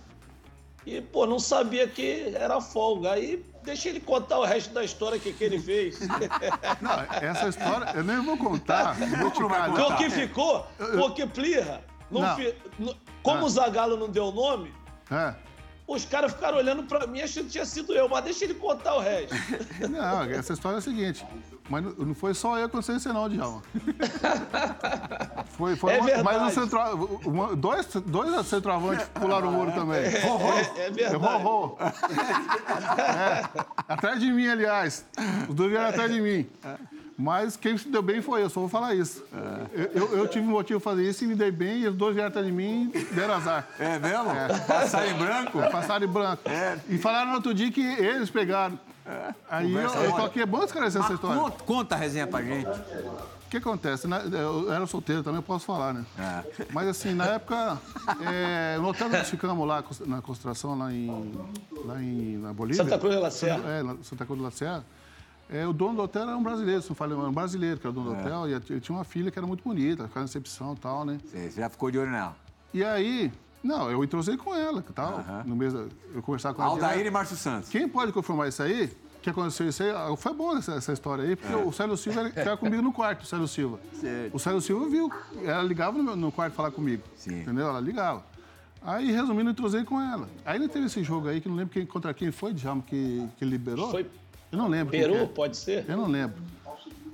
e, pô, não sabia que era folga. Aí deixa ele contar o resto da história que, que ele fez. [laughs] não, essa história eu nem vou contar. [laughs] Vou te. Porque o que ficou, porque Plirra, não Não. fi- não- como Ah. o Zagallo não deu nome, É. os caras ficaram olhando pra mim achando que tinha sido eu, mas deixa ele contar o resto. [laughs] Não, essa história é a seguinte. Mas não- foi só eu que aconteceu não, Djalma. Foi, foi É uma- mas um central, uma- dois, dois centroavantes pularam o muro também. É, é Eu verdade. vou. É, atrás de mim, aliás. Os dois vieram atrás de mim. Mas quem se deu bem foi eu, só vou falar isso. Eu, eu- eu tive motivo de fazer isso e me dei bem, e os dois vieram atrás de mim e deram azar. É mesmo? Passar em branco? Passaram em branco. É. E falaram no outro dia que eles pegaram. Aí eu, Conversa eu tô mole. aqui, é bom esclarecer essa história. conta, conta a resenha pra gente. O que acontece? Eu era solteiro também, eu posso falar, né? É. Mas assim, na época, é, no hotel que nós ficamos lá, na concentração, lá em, lá em na Bolívia. Santa Cruz de la Serra. É, Santa Cruz de la Serra. É, o dono do hotel era um brasileiro, se não falei, era um brasileiro que era o dono do hotel. E ele tinha uma filha que era muito bonita, ficava na recepção e tal, né? Você já ficou de olho nela. E aí, não, eu entrosei com ela, que tal? No mês, da- eu conversava com ela. Aldair e Márcio Santos. Quem pode confirmar isso aí? Que aconteceu isso aí? ah, Foi boa essa, essa história aí, porque o Célio Silva era- ficava comigo no quarto, o Célio Silva. Certo. O Célio Silva viu, ela ligava no, meu- no quarto falar comigo. Sim. Entendeu? Ela ligava. Aí, resumindo, eu entrosei com ela. Aí ainda teve esse jogo aí, que não lembro quem, contra quem foi, Djalma, que, que ele liberou. Foi Eu não lembro. quem que Peru, é. pode ser? Eu não lembro.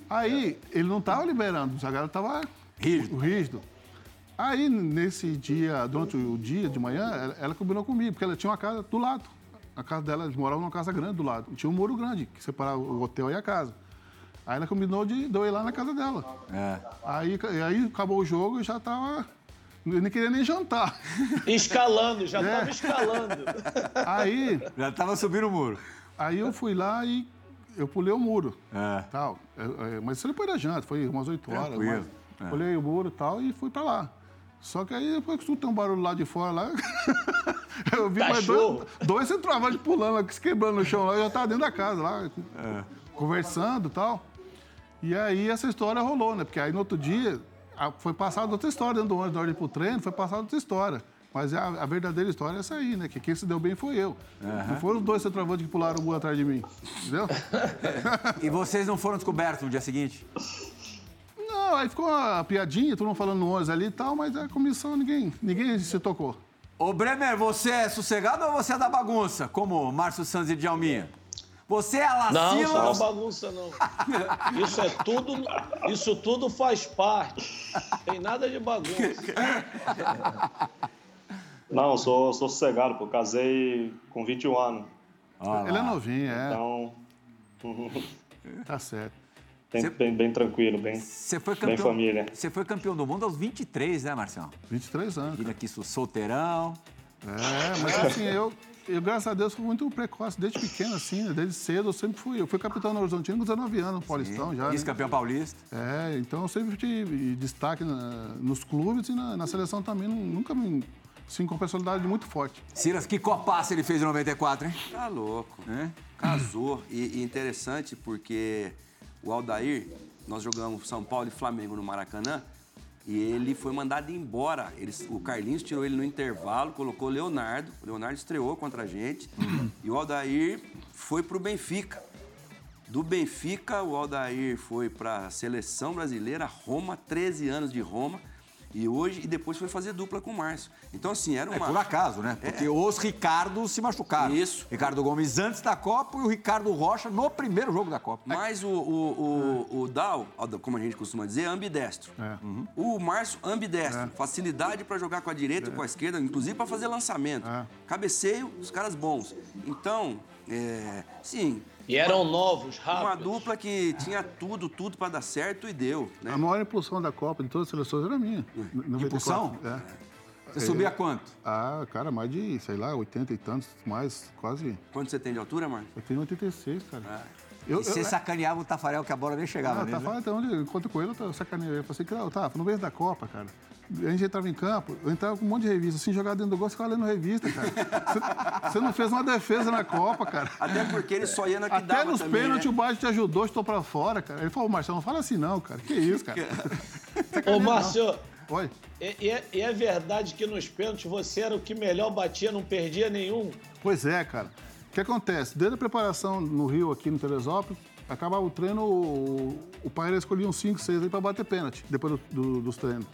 Aí, ele não estava liberando, o Zagallo estava Rígido. rígido. Aí, nesse dia, durante o dia de manhã, ela, ela combinou comigo, porque ela tinha uma casa do lado. A casa dela, eles moravam numa casa grande do lado. E tinha um muro grande, que separava o hotel e a casa. Aí ela combinou de, de eu ir lá na casa dela. É. Aí, aí acabou o jogo e já tava. Eu nem queria nem jantar. Escalando, já [laughs] É. tava escalando. Aí, Já tava subindo o muro. Aí eu fui lá e eu pulei o muro. É. tal. É, é, mas isso depois da janta, foi umas 8 horas. Mas, É. Olhei o muro e tal e fui pra lá. Só que aí depois que escutei um barulho lá de fora lá, [laughs] eu vi mais Cachorro. dois, dois centroavantes pulando, se quebrando no chão lá, eu já tava dentro da casa lá, É. conversando e tal. E aí essa história rolou, né? Porque aí no outro dia foi passada outra história dentro do ônibus, da hora de ir pro treino, foi passada outra história. Mas a, a verdadeira história é essa aí, né? Que quem se deu bem foi eu. Não foram os dois centroavantes que pularam o muro atrás de mim. Entendeu? [laughs] E vocês não foram descobertos no dia seguinte? Não, aí ficou uma piadinha, todo mundo falando no ônibus ali e tal, mas a comissão ninguém, ninguém se tocou. Ô, Bremer, você é sossegado ou você é da bagunça, como Márcio Santos e Djalminha? Você é a Não, não é bagunça, não. Isso é tudo, isso tudo faz parte. Tem nada de bagunça. [laughs] Não, eu sou, sou sossegado, pô. Casei com 21 anos. Olha Ele é novinho, é, Então, tá certo. bem, Cê- bem, bem tranquilo, bem, Você foi bem campeão... família. Você foi campeão do mundo aos 23, né, Marcelo? 23 anos. Vindo aqui solteirão. É, mas assim, eu, eu, graças a Deus, fui muito precoce, desde pequeno, assim, né? desde cedo eu sempre fui. Eu fui capitão no Horizontino com 19 anos, no Paulistão já. né? Vice-campeão paulista. É, então eu sempre tive destaque na- nos clubes e na, na seleção também. nu- Nunca me. Sim, com personalidade muito forte. Silas, que copaça ele fez em 94, hein? Tá louco. É? Casou. E, e interessante porque o Aldair, nós jogamos São Paulo e Flamengo no Maracanã, e ele foi mandado embora. Eles, o Carlinhos tirou ele no intervalo, colocou o Leonardo. O Leonardo estreou contra a gente. E o Aldair foi pro Benfica. Do Benfica, o Aldair foi para a seleção brasileira, Roma, 13 anos de Roma. E hoje, e depois foi fazer dupla com o Márcio. Então, assim, era É uma. por acaso, né? Porque É. os Ricardo se machucaram. Isso. Ricardo Gomes antes da Copa e o Ricardo Rocha no primeiro jogo da Copa. Mas o, o, o, o Dal, como a gente costuma dizer, é ambidestro. É. O Márcio, ambidestro. Facilidade para jogar com a direita e com a esquerda, inclusive para fazer lançamento. É. Cabeceio, os caras bons. Então, é, sim, E eram novos, rápidos. uma dupla que tinha tudo, tudo para dar certo e deu. Né? A maior impulsão da Copa de todas as seleções era minha. Hum. 94. Impulsão? É. Você subia quanto? Ah, cara, mais de, sei lá, 80 e tantos, mais, quase. Quanto você tem de altura, Márcio? Eu tenho 86, cara. Ah. Eu, e você sacaneava o Tafarel que a bola nem chegava Ah, nele, né? onde eu encontro com ele, eu ele. Eu falei assim, tá, no meio da Copa, cara. A gente entrava em campo, eu entrava com um monte de revista, assim, jogar dentro do gol, você ficava lendo revista, cara. Você, não fez uma defesa na Copa, cara. Até porque ele só ia na que Até dava nos também, pênaltis né? o Baixo te ajudou, estou pra fora, cara. Ele falou, Marcelo, não fala assim não, cara. Que isso, cara. [laughs] Ô, Márcio, Oi. e, e é, e é verdade que nos pênaltis você era o que melhor batia, não perdia nenhum? Pois é, cara. O que acontece? Desde a preparação no Rio, aqui no Teresópolis, acabava o treino, o, o pai escolhia uns 5, 6 aí pra bater pênalti, depois do- do- dos treinos.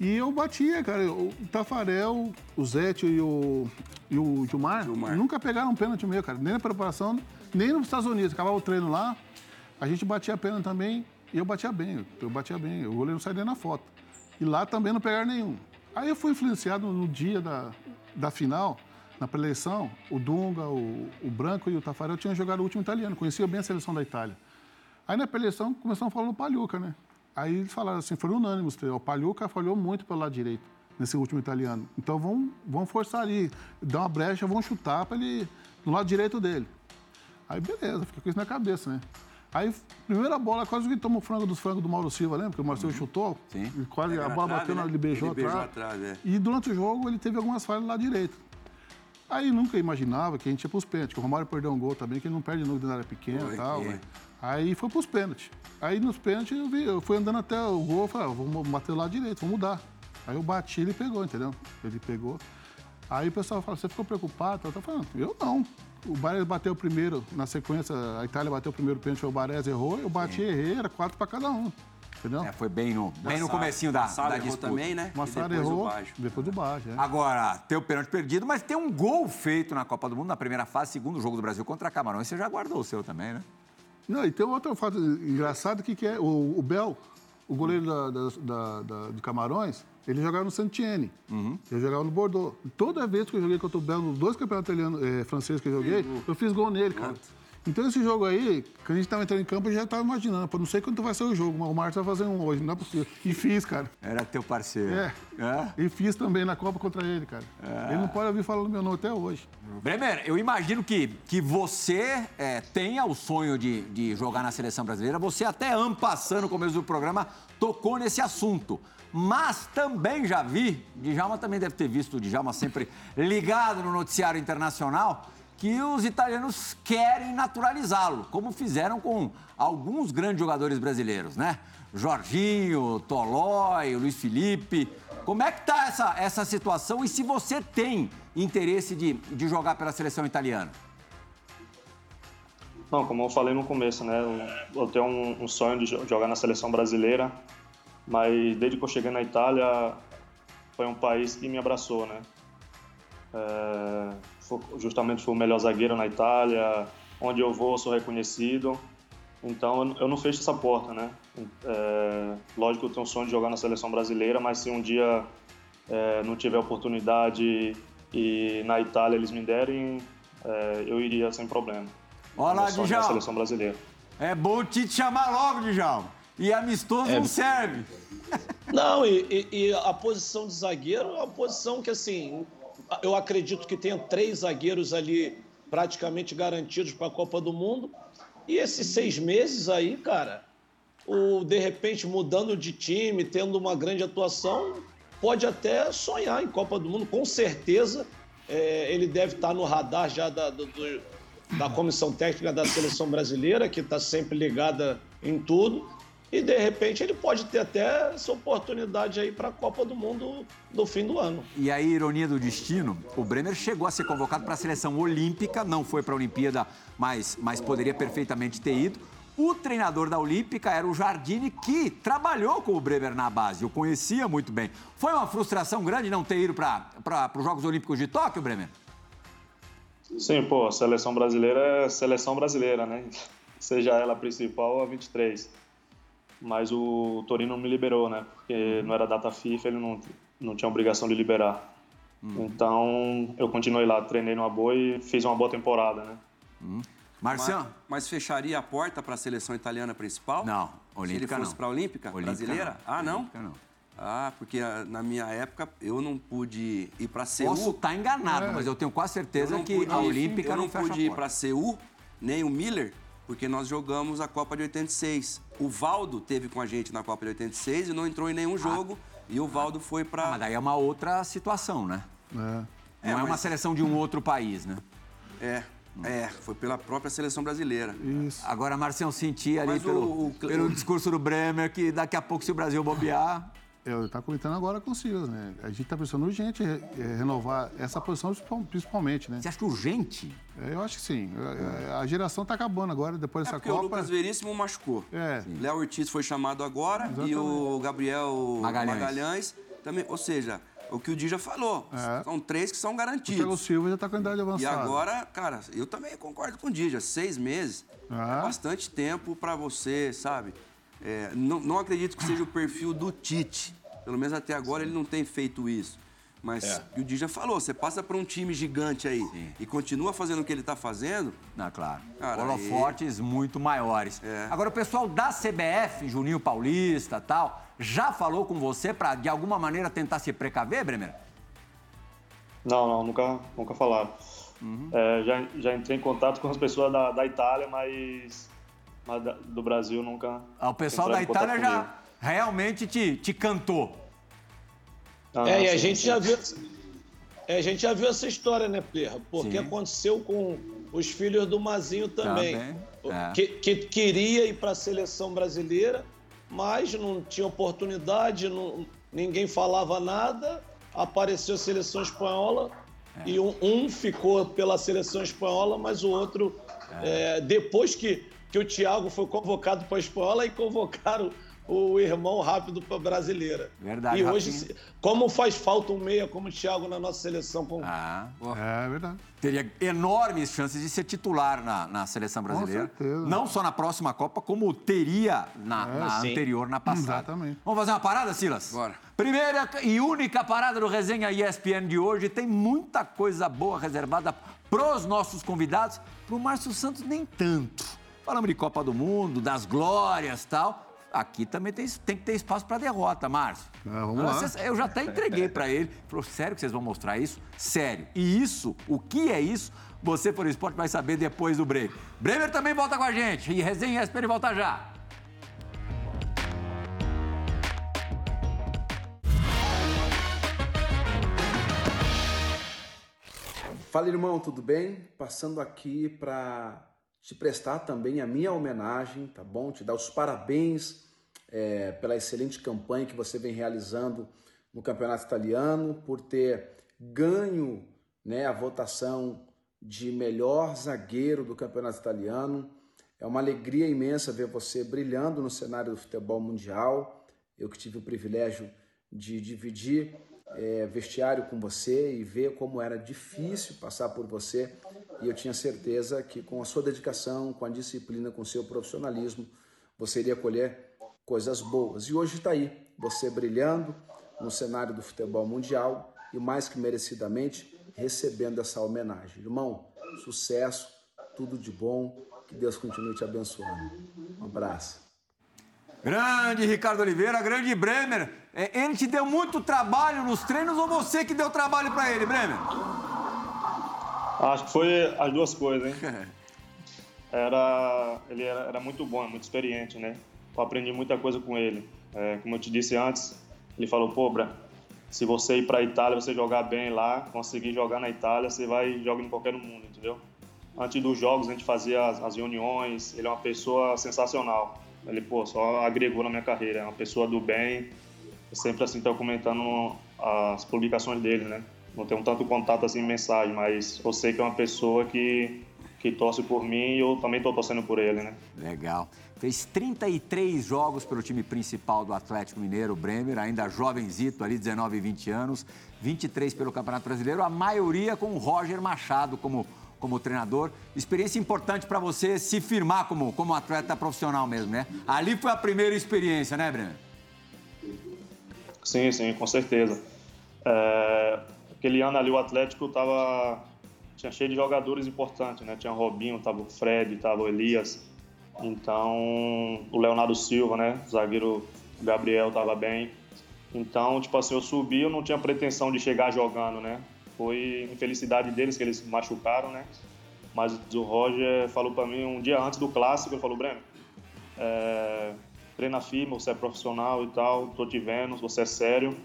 E eu batia, cara. O Tafarel, o Zete e o, e o Gilmar, Gilmar. nunca pegaram um pênalti meu, cara. Nem na preparação, nem nos Estados Unidos. Acabava o treino lá, a gente batia pênalti também e eu batia bem. Eu batia bem. O goleiro não saía nem na foto. E lá também não pegaram nenhum. Aí eu fui influenciado no dia da, da final, na pré-eleição, o Dunga, o, o Branco e o Tafarel tinham jogado o último italiano, conheciam bem a seleção da Itália. Aí na pré-eleição começamos a falar do Pagliuca, né? Aí eles falaram assim, foram unânimes, o Pagliuca falhou muito pelo lado direito, nesse último italiano. Então vamos, vamos forçar ali, dar uma brecha, vamos chutar para ele, no lado direito dele. Aí beleza, fica com isso na cabeça, né? Aí, primeira bola, quase que tomou o frango dos frangos do Mauro Silva, lembra? Que o Mauro Silva chutou. Sim. E quase a bola trave, bateu, né? ele beijou Ele beijou a a trave. trave, é. E durante o jogo ele teve algumas falhas lá direito. Aí nunca imaginava que a gente ia pros pênaltis, que o Romário perdeu um gol também, que ele não perde nunca na área pequena e tal. foi. Aí foi pros pênaltis. Aí nos pênaltis eu, vi, eu fui andando até o gol, falei, ah, vamos bater lá direito, vamos mudar. Aí eu bati, ele pegou, entendeu? Ele pegou. Aí o pessoal fala, você ficou preocupado? Eu tô falando, eu não. O Baresi bateu primeiro, na sequência, a Itália bateu o primeiro pênalti, o Baresi errou, eu bati, errei, era quatro para cada um. Entendeu? É, foi bem no, bem no comecinho da, Massaro da disputa. também, né? Massaro depois errou, o Baggio. depois do baixo. É. Agora, tem o pênalti perdido, mas tem um gol feito na Copa do Mundo na primeira fase, segundo jogo do Brasil contra Camarões. Você já guardou o seu também, né? Não, e tem outro fato engraçado que, que é o, o Bel, o goleiro da, da, da- da- de Camarões, ele jogava no Santiene. Eu jogava no Bordeaux. Toda vez que eu joguei contra o Bel, nos dois campeonatos eh, franceses que eu joguei, eu fiz gol nele, cara. Então esse jogo aí, quando a gente tava entrando em campo, eu já tava imaginando, pô, não sei quanto vai ser o jogo, mas o Márcio vai fazer um hoje, não é possível. E fiz, cara. Era teu parceiro. É. É? E fiz também na Copa contra ele, cara. Ele não pode ouvir falando meu nome até hoje. Bremer, eu imagino que, que você é, tenha o sonho de, de jogar na seleção brasileira. Você até ano passando no começo do programa tocou nesse assunto. Mas também já vi, Djalma também deve ter visto, o Djalma sempre ligado no noticiário internacional, que os italianos querem naturalizá-lo, como fizeram com alguns grandes jogadores brasileiros, né? Jorginho, Tolói, Luiz Felipe. Como é que tá essa, essa situação e se você tem interesse de, de jogar pela seleção italiana? Não, como eu falei no começo, né? Eu, eu tenho um, um sonho de jo- jogar na seleção brasileira, mas desde que eu cheguei na Itália, foi um país que me abraçou, né? É, justamente fui o melhor zagueiro na Itália, onde eu vou eu sou reconhecido. Então eu, não fecho essa porta, né? É, lógico que eu tenho um sonho de jogar na seleção brasileira, mas se um dia é, não tiver oportunidade e na Itália eles me derem, é, eu iria sem problema. Olha lá, é a Djalma. seleção brasileira. É bom te chamar logo, Djalma. E amistoso não serve. Não, e, e- e a posição de zagueiro é uma posição que, assim, eu acredito que tenha três zagueiros ali praticamente garantidos para a Copa do Mundo. E esses seis meses aí, cara, o de repente mudando de time, tendo uma grande atuação, pode até sonhar em Copa do Mundo. Com certeza, é, ele deve estar no radar já da, do- da comissão técnica da seleção brasileira, que está sempre ligada em tudo. E de repente ele pode ter até essa oportunidade aí para a Copa do Mundo no fim do ano. E aí, ironia do destino, o Bremer chegou a ser convocado para a seleção olímpica, não foi para a Olimpíada, mas, mas poderia perfeitamente ter ido. O treinador da Olímpica era o Jardine, que trabalhou com o Bremer na base, o conhecia muito bem. Foi uma frustração grande não ter ido para os Jogos Olímpicos de Tóquio, Bremer? Sim, pô, a seleção brasileira é seleção brasileira, né? [laughs] Seja ela a principal ou a 23. Mas o Torino não me liberou, né? Porque não era data FIFA, ele não, não tinha obrigação de liberar. Hum. Então eu continuei lá, treinei numa boa e fiz uma boa temporada, né? Hum. Marciano? Mas, mas, fecharia a porta para a seleção italiana principal? Não, Olímpica Se ele fosse para a Olímpica, Olímpica brasileira? Não. Ah, não? Olímpica não. Ah, porque ah, na minha época eu não pude ir para Seul. Posso estar tá enganado, é. mas eu tenho quase certeza que a Olímpica eu não, não pude ir para Seul, nem o Miller, porque nós jogamos a Copa de 86. O Valdo teve com a gente na Copa de 86 e não entrou em nenhum ah. jogo. Ah. E o Valdo foi para. Ah, mas daí é uma outra situação, né? É. Não é, é uma seleção de um outro país, né? É. É, foi pela própria seleção brasileira. Isso. Agora, Marcelo, eu senti ali pelo, o, pelo discurso do Bremer que daqui a pouco, se o Brasil bobear. Eu estava comentando agora com o Silas, né? A gente está pensando urgente é, renovar essa posição principalmente, né? Você acha urgente? É, eu acho que sim. É, a geração está acabando agora, depois é dessa Copa. o Lucas Veríssimo machucou. É. Léo Ortiz foi chamado agora Exatamente. e o Gabriel Magalhães. Magalhães também. Ou seja, o que o Di já falou. É. São três que são garantidos. O Thiago Silva já está com a idade avançada. E agora, cara, eu também concordo com o Dija. Seis meses é, é bastante tempo para você, sabe? É, não, não acredito que seja o perfil do Tite. Pelo menos até agora ele não tem feito isso. Mas é. o Di já falou, você passa para um time gigante aí Sim. e continua fazendo o que ele está fazendo. Não, claro. Cara, Holofotes muito maiores. É. Agora, o pessoal da CBF, Juninho Paulista tal, já falou com você para, de alguma maneira, tentar se precaver, Bremer? Não, não, nunca, nunca falaram. Uhum. É, já, já entrei em contato com as pessoas da, da Itália, mas, mas do Brasil nunca. Ah, o pessoal da Itália já realmente te, te cantou. Ah, é, e a gente já viu. É, a gente já viu essa história, né, Perra? Porque sim. aconteceu com os filhos do Mazinho também. também. É. Que, que, queria ir para a seleção brasileira, mas não tinha oportunidade, não, ninguém falava nada. Apareceu a seleção espanhola é. e um, um, ficou pela seleção espanhola, mas o outro, é. É, depois que, que o Thiago foi convocado para a espanhola, e convocaram o irmão rápido para brasileira. Verdade. E hoje, como faz falta um meia como o Thiago na nossa seleção? Com... Ah, é verdade. Teria enormes chances de ser titular na, na seleção brasileira. Com certeza. Não só na próxima Copa, como teria na, é, na anterior, na passada. Exatamente. Vamos fazer uma parada, Silas? Bora. Primeira e única parada do Resenha ESPN de hoje. Tem muita coisa boa reservada pros nossos convidados. Pro Márcio Santos, nem tanto. Falamos de Copa do Mundo, das glórias tal aqui também tem, tem que ter espaço para derrota, Márcio. Ah, vamos lá. eu já até entreguei para ele. Falou, sério que vocês vão mostrar isso? Sério. E isso, o que é isso? Você, por esporte, vai saber depois do break. Bremer também volta com a gente. E Resenha ESPN volta já. Fala, irmão, tudo bem? Passando aqui para te prestar também a minha homenagem, tá bom? Te dar os parabéns é, pela excelente campanha que você vem realizando no Campeonato Italiano, por ter ganho né, a votação de melhor zagueiro do Campeonato Italiano. É uma alegria imensa ver você brilhando no cenário do futebol mundial. Eu que tive o privilégio de dividir é, vestiário com você e ver como era difícil passar por você. E eu tinha certeza que com a sua dedicação, com a disciplina, com o seu profissionalismo, você iria colher coisas boas. E hoje está aí, você brilhando no cenário do futebol mundial e mais que merecidamente recebendo essa homenagem. Irmão, sucesso, tudo de bom, que Deus continue te abençoando. Um abraço. Grande Ricardo Oliveira, grande Bremer. É, ele te deu muito trabalho nos treinos ou você que deu trabalho para ele, Bremer? Acho que foi as duas coisas, hein? [laughs] Era, ele era, era muito bom, muito experiente, né? eu aprendi muita coisa com ele. É, como eu te disse antes, ele falou, pô, Bra, se você ir para a Itália, você jogar bem lá, conseguir jogar na Itália, você vai jogar em qualquer mundo, entendeu? Antes dos jogos, a gente fazia as, as reuniões, ele é uma pessoa sensacional. Ele, pô, só agregou na minha carreira, é uma pessoa do bem. Eu sempre, assim, estou comentando as publicações dele, né? Não tenho tanto contato, assim, em mensagem, mas eu sei que é uma pessoa que, que torce por mim e eu também estou torcendo por ele, né? Legal. Fez 33 jogos pelo time principal do Atlético Mineiro, Bremer, ainda jovenzito ali, 19 e 20 anos, 23 pelo Campeonato Brasileiro, a maioria com o Roger Machado como, como treinador. Experiência importante para você se firmar como, como atleta profissional mesmo, né? Ali foi a primeira experiência, né, Bremer? Sim, sim, com certeza. É, aquele ano ali o Atlético tava tinha cheio de jogadores importantes, né? Tinha o Robinho, tava o Fred, tava o Elias. Então, o Leonardo Silva, né? O zagueiro Gabriel tava bem. Então, tipo assim, eu subi, eu não tinha pretensão de chegar jogando, né? Foi infelicidade deles que eles machucaram, né? Mas o Roger falou para mim um dia antes do clássico, ele falou, Breno, é, treina firme, você é profissional e tal, tô te vendo, você é sério.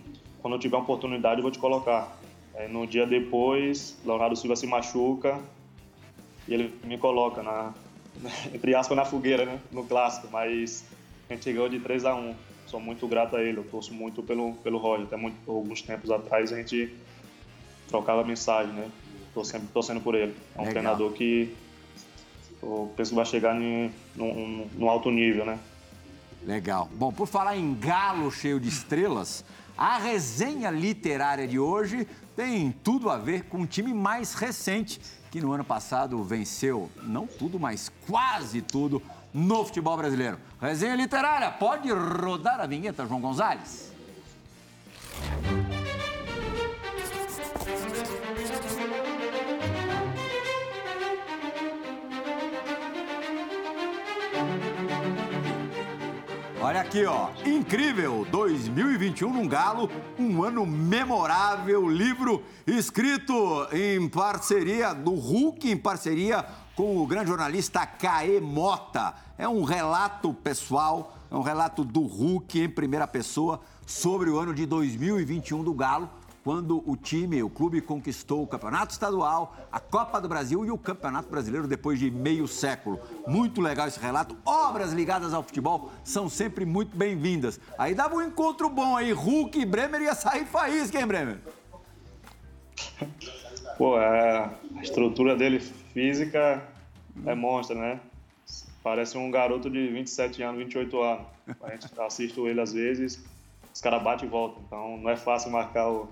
Quando eu tiver oportunidade, eu vou te colocar. Aí, no dia depois, Leonardo Silva se machuca e ele me coloca na, [laughs] entre aspas, na fogueira, né? No clássico, mas a gente ganhou de 3 a 1 Sou muito grato a ele, eu torço muito pelo, pelo Roger. Até muito, alguns tempos atrás a gente trocava mensagem, né? Tô sempre torcendo por ele. É um Legal. treinador que eu penso que vai chegar em, num, num alto nível, né? Legal. Bom, por falar em galo cheio de estrelas, a resenha literária de hoje tem tudo a ver com um time mais recente que no ano passado venceu, não tudo, mas quase tudo, no futebol brasileiro. Resenha literária, pode rodar a vinheta, João Gonzalez. Olha aqui, ó. Incrível! 2021 num Galo, um ano memorável. Livro escrito em parceria do Hulk, em parceria com o grande jornalista Caê Mota. É um relato pessoal, é um relato do Hulk em primeira pessoa sobre o ano de 2021 do Galo quando o time, o clube conquistou o Campeonato Estadual, a Copa do Brasil e o Campeonato Brasileiro depois de meio século. Muito legal esse relato. Obras ligadas ao futebol são sempre muito bem-vindas. Aí dava um encontro bom aí, Hulk e Bremer ia sair faísca, hein, Bremer? Pô, é, a estrutura dele física é monstra, né? Parece um garoto de 27 anos, 28 anos. A gente assiste ele às vezes, os caras batem e voltam. Então não é fácil marcar o,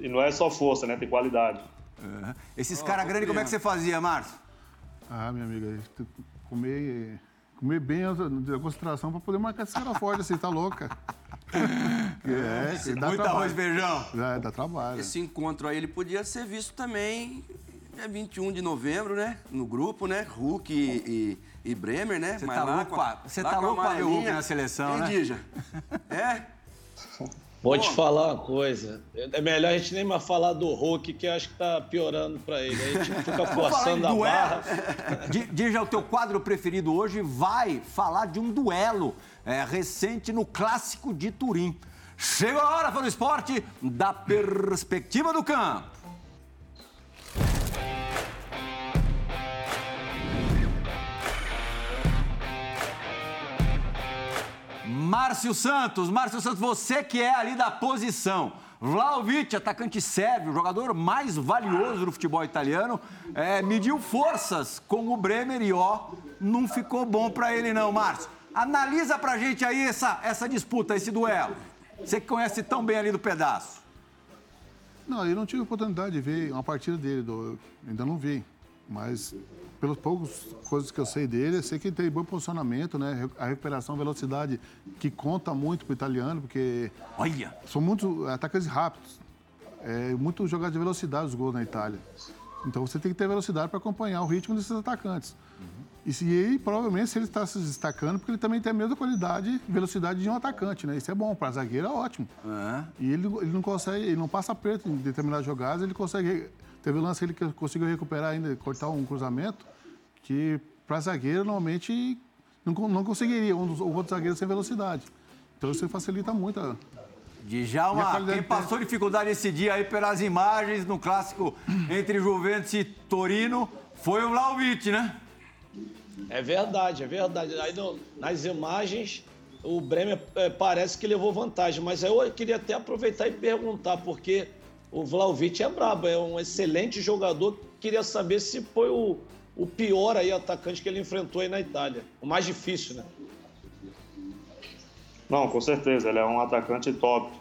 e não é só força, né? Tem qualidade. Uhum. Esses oh, caras grandes, como é que você fazia, Márcio? Ah, minha amiga, comer, comer bem a, concentração para poder marcar esse cara forte assim, tá louca? [laughs] é, que dá Muito arroz e feijão. É, dá trabalho. Esse encontro aí, ele podia ser visto também é 21 de novembro, né? No grupo, né? Hulk e, e, e Bremer, né? Você tá louco, a, você tá louco pra ver o Hulk na seleção, né? Dija? [laughs] É? Vou te falar uma coisa. É melhor a gente nem mais falar do Hulk, que acho que tá piorando para ele. A gente [laughs] fica forçando a barra. Diz o teu quadro preferido hoje vai falar de um duelo é, recente no Clássico de Turim. Chegou a hora para o esporte da perspectiva do campo. Márcio Santos, Márcio Santos, você que é ali da posição. Vlaovic, atacante sérvio, jogador mais valioso do futebol italiano, é, mediu forças com o Bremer e ó, não ficou bom para ele não, Márcio. Analisa pra gente aí essa, essa disputa, esse duelo. Você que conhece tão bem ali do pedaço. Não, eu não tive oportunidade de ver uma partida dele, do, ainda não vi. Mas pelas poucas coisas que eu sei dele, eu sei que ele tem bom posicionamento, né? A recuperação, velocidade, que conta muito para o italiano, porque. Olha! São muitos atacantes rápidos. É, muito jogadas de velocidade os gols na Itália. Então você tem que ter velocidade para acompanhar o ritmo desses atacantes. Uhum. E se provavelmente, se ele está se destacando, porque ele também tem a mesma qualidade, velocidade de um atacante, né? Isso é bom, para zagueiro é ótimo. Uhum. E ele, ele não consegue, ele não passa preto em determinadas jogadas, ele consegue. Teve um lance que ele conseguiu recuperar ainda, cortar um cruzamento que para zagueiro normalmente não, não conseguiria um dos, o outro zagueiro sem velocidade. Então isso facilita muito a. Djalma, quem passou dificuldade esse dia aí pelas imagens no clássico [clears throat] entre Juventus e Torino foi o Vlaovic, né? É verdade, é verdade. Aí no, nas imagens o Bremer é, parece que levou vantagem, mas eu queria até aproveitar e perguntar, porque o Vlaovic é brabo, é um excelente jogador. Queria saber se foi o, o pior aí atacante que ele enfrentou aí na Itália. O mais difícil, né? Não, com certeza, ele é um atacante top.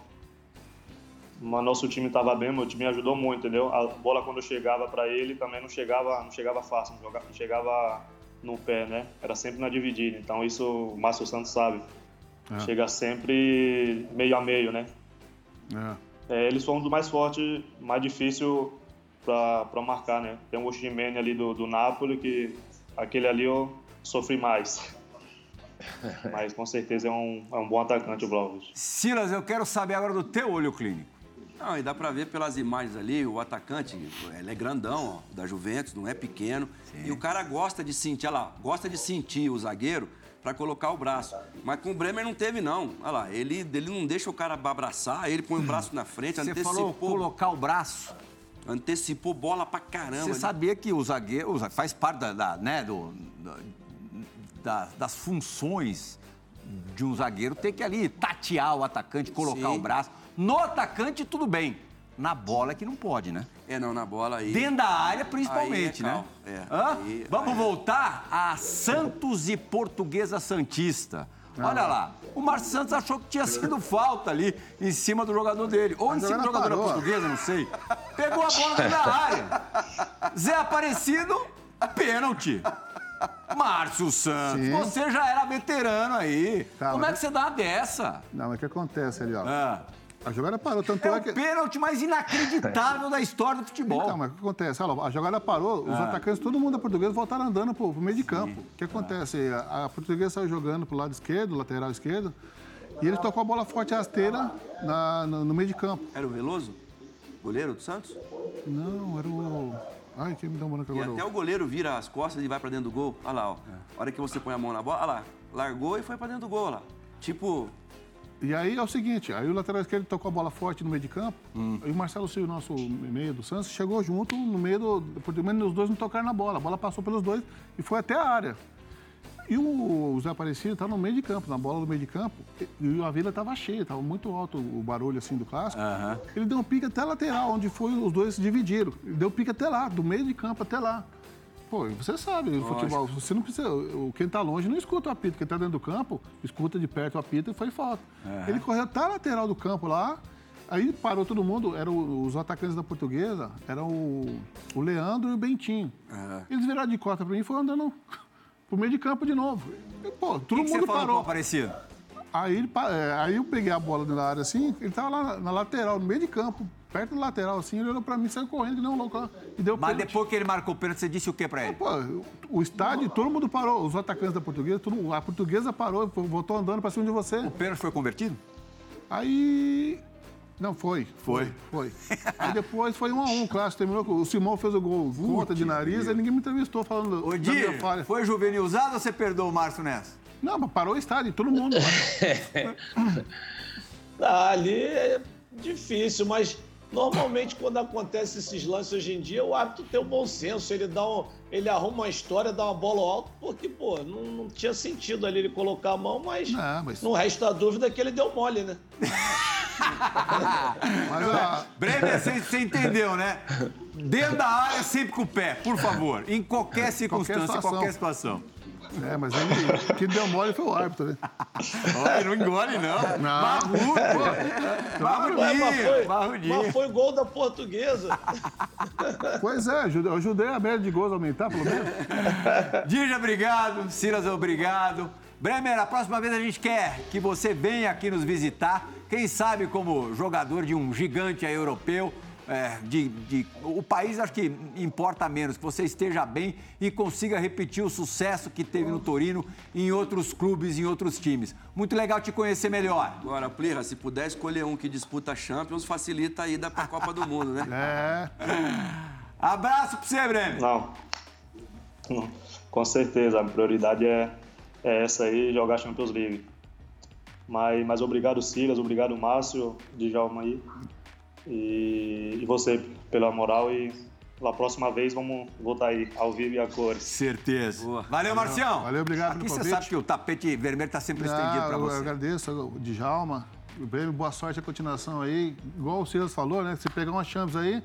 Mas nosso time estava bem, meu time ajudou muito, entendeu? A bola quando chegava para ele também não chegava, não chegava fácil, não, jogava, não chegava no pé, né? Era sempre na dividida. Então isso o Márcio Santos sabe. É. Chega sempre meio a meio, né? É. É, eles foram um dos mais fortes, mais difícil para marcar, né? Tem o Oshimene ali do, do Napoli que aquele ali eu sofri mais. [laughs] Mas com certeza é um, é um bom atacante o Vlahovic. Silas, eu quero saber agora do teu olho clínico. Não, e dá para ver pelas imagens ali, o atacante, ele é grandão, ó, da Juventus, não é pequeno. Sim. E o cara gosta de sentir, olha lá, gosta de sentir o zagueiro para colocar o braço. Mas com o Bremer não teve, não. Olha lá, ele, ele não deixa o cara abraçar, ele põe o braço na frente, Você antecipou. falou colocar o braço. Antecipou bola pra caramba. Você sabia que o zagueiro faz parte da, da né, do, da, das funções de um zagueiro ter que ali tatear o atacante, colocar Sim. o braço. No atacante, tudo bem. Na bola é que não pode, né? É, não, na bola aí. Dentro da área, principalmente, é né? É. Aí, Vamos aí. voltar a Santos e Portuguesa Santista. Ah. Olha lá, o Márcio Santos achou que tinha sido [laughs] falta ali em cima do jogador dele. Ou em cima do jogador da portuguesa, não sei. Pegou a bola dentro da área. Zé Aparecido, pênalti. Márcio Santos, Sim. você já era veterano aí. Tá, Como é que você dá uma dessa? Não, mas o que acontece ali, ó? Ah. A jogada parou, tanto é, é que... o pênalti mais inacreditável [laughs] da história do futebol. Então, mas o que acontece? Olha, a jogada parou, os ah. atacantes, todo mundo da portuguesa voltaram andando pro, pro meio de campo. Sim. O que acontece? A, a portuguesa saiu jogando pro lado esquerdo, lateral esquerdo, e ele tocou a bola forte rasteira na, no, no meio de campo. Era o Veloso? Goleiro do Santos? Não, era o... Ai, quem me dá um branco agora? E até o goleiro vira as costas e vai pra dentro do gol. Olha lá, ó. É. A hora que você põe a mão na bola, olha lá. Largou e foi pra dentro do gol, olha lá. Tipo... E aí é o seguinte, aí o lateral esquerdo tocou a bola forte no meio de campo, hum. e o Marcelo Silva, nosso meio do Santos, chegou junto no meio do... Por menos os dois não tocaram na bola. A bola passou pelos dois e foi até a área. E o Zé Aparecido estava tá no meio de campo, na bola do meio de campo, e a vila estava cheia, estava muito alto o barulho assim do clássico. Uhum. Ele deu um pique até lateral, onde foi os dois se dividiram. Ele deu um pique até lá, do meio de campo até lá. Pô, você sabe, o futebol, você não precisa. Quem está longe não escuta o apito, quem está dentro do campo, escuta de perto o apito e foi falta. Uhum. Ele correu até a lateral do campo lá, aí parou todo mundo, eram os atacantes da portuguesa, eram o, o Leandro e o Bentinho. Uhum. Eles viraram de costa para mim e foram andando pro meio de campo de novo. E, pô, todo que mundo que você parou. Falou, parecido? Aí, é, aí eu peguei a bola na área assim, ele tava lá na, na, lateral, no meio de campo, perto do lateral, assim, ele olhou pra mim, saiu correndo, que nem um louco e deu Mas pênalti. depois que ele marcou o pênalti, você disse o que pra ele? pô, o estádio, todo mundo parou, os atacantes da portuguesa, todo, a portuguesa parou, voltou andando pra cima de você. O pênalti foi convertido? Aí não, foi. Foi? Foi. Aí depois foi um a um, clássico. Terminou. O Simão fez o gol conta de nariz, aí ninguém me entrevistou falando Ô, falha. foi juvenilzado ou você perdoou o Márcio nessa? Não, mas parou o estádio, todo mundo. [laughs] ah, ali é difícil, mas normalmente quando acontece esses lances hoje em dia, o árbitro tem o um bom senso, ele dá um, ele arruma uma história, dá uma bola alto, porque, pô, não, não tinha sentido ali ele colocar a mão, mas, não, mas... não resta dúvida que ele deu mole, né? [laughs] Mas, ó... Bremer, você entendeu, né? Dentro da área, sempre com o pé, por favor. Em qualquer circunstância, qualquer qualquer situação. É, mas ele, que deu mole foi o árbitro, né? Olha, não engole, não. Não. Barrudo, pô. Barrudinho, barrudinho. Mas foi gol da portuguesa. Pois é, eu ajudei a média de gols a aumentar, pelo menos. Dija, obrigado. Silas, obrigado. Bremer, a próxima vez a gente quer que você venha aqui nos visitar quem sabe como jogador de um gigante europeu, é, de, de, o país acho que importa menos, que você esteja bem e consiga repetir o sucesso que teve no Torino em outros clubes, em outros times. Muito legal te conhecer melhor. Agora, Plirra, se puder escolher um que disputa Champions, facilita a ida para a Copa do Mundo, né? É. [laughs] Abraço para você, Breno. Não. Com certeza, a prioridade é, é essa aí, jogar Champions League. Mas, mas obrigado, Silas, obrigado, Márcio, Djalma aí. E, e você pela moral e na próxima vez vamos voltar aí, ao vivo e a cores. Certeza. Boa. Valeu, Marcião. Valeu, obrigado Aqui você sabe que o tapete vermelho está sempre estendido para você. Eu agradeço o Djalma, boa sorte a continuação aí. Igual o Silas falou, né? Se pegar uma Champions aí,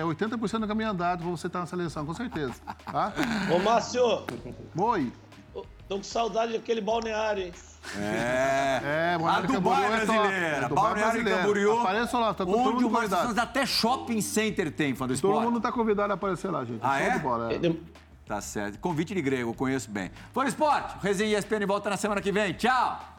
é. 80% do caminho andado pra você estar na seleção, com certeza. Tá? Ô, Márcio, Oi. Tô com saudade daquele balneário, hein? É. É, a Balneário Dubai é brasileira. É, Balneário. Camboriú. Apareça lá, tá todo onde mundo convidado. Santos até shopping center tem, fã do Todo esporte. mundo tá convidado a aparecer lá, gente. Ah, Show é? de bola, é. Tá certo. Convite de grego, eu conheço bem. Fã do esporte, Resenha ESPN volta na semana que vem. Tchau!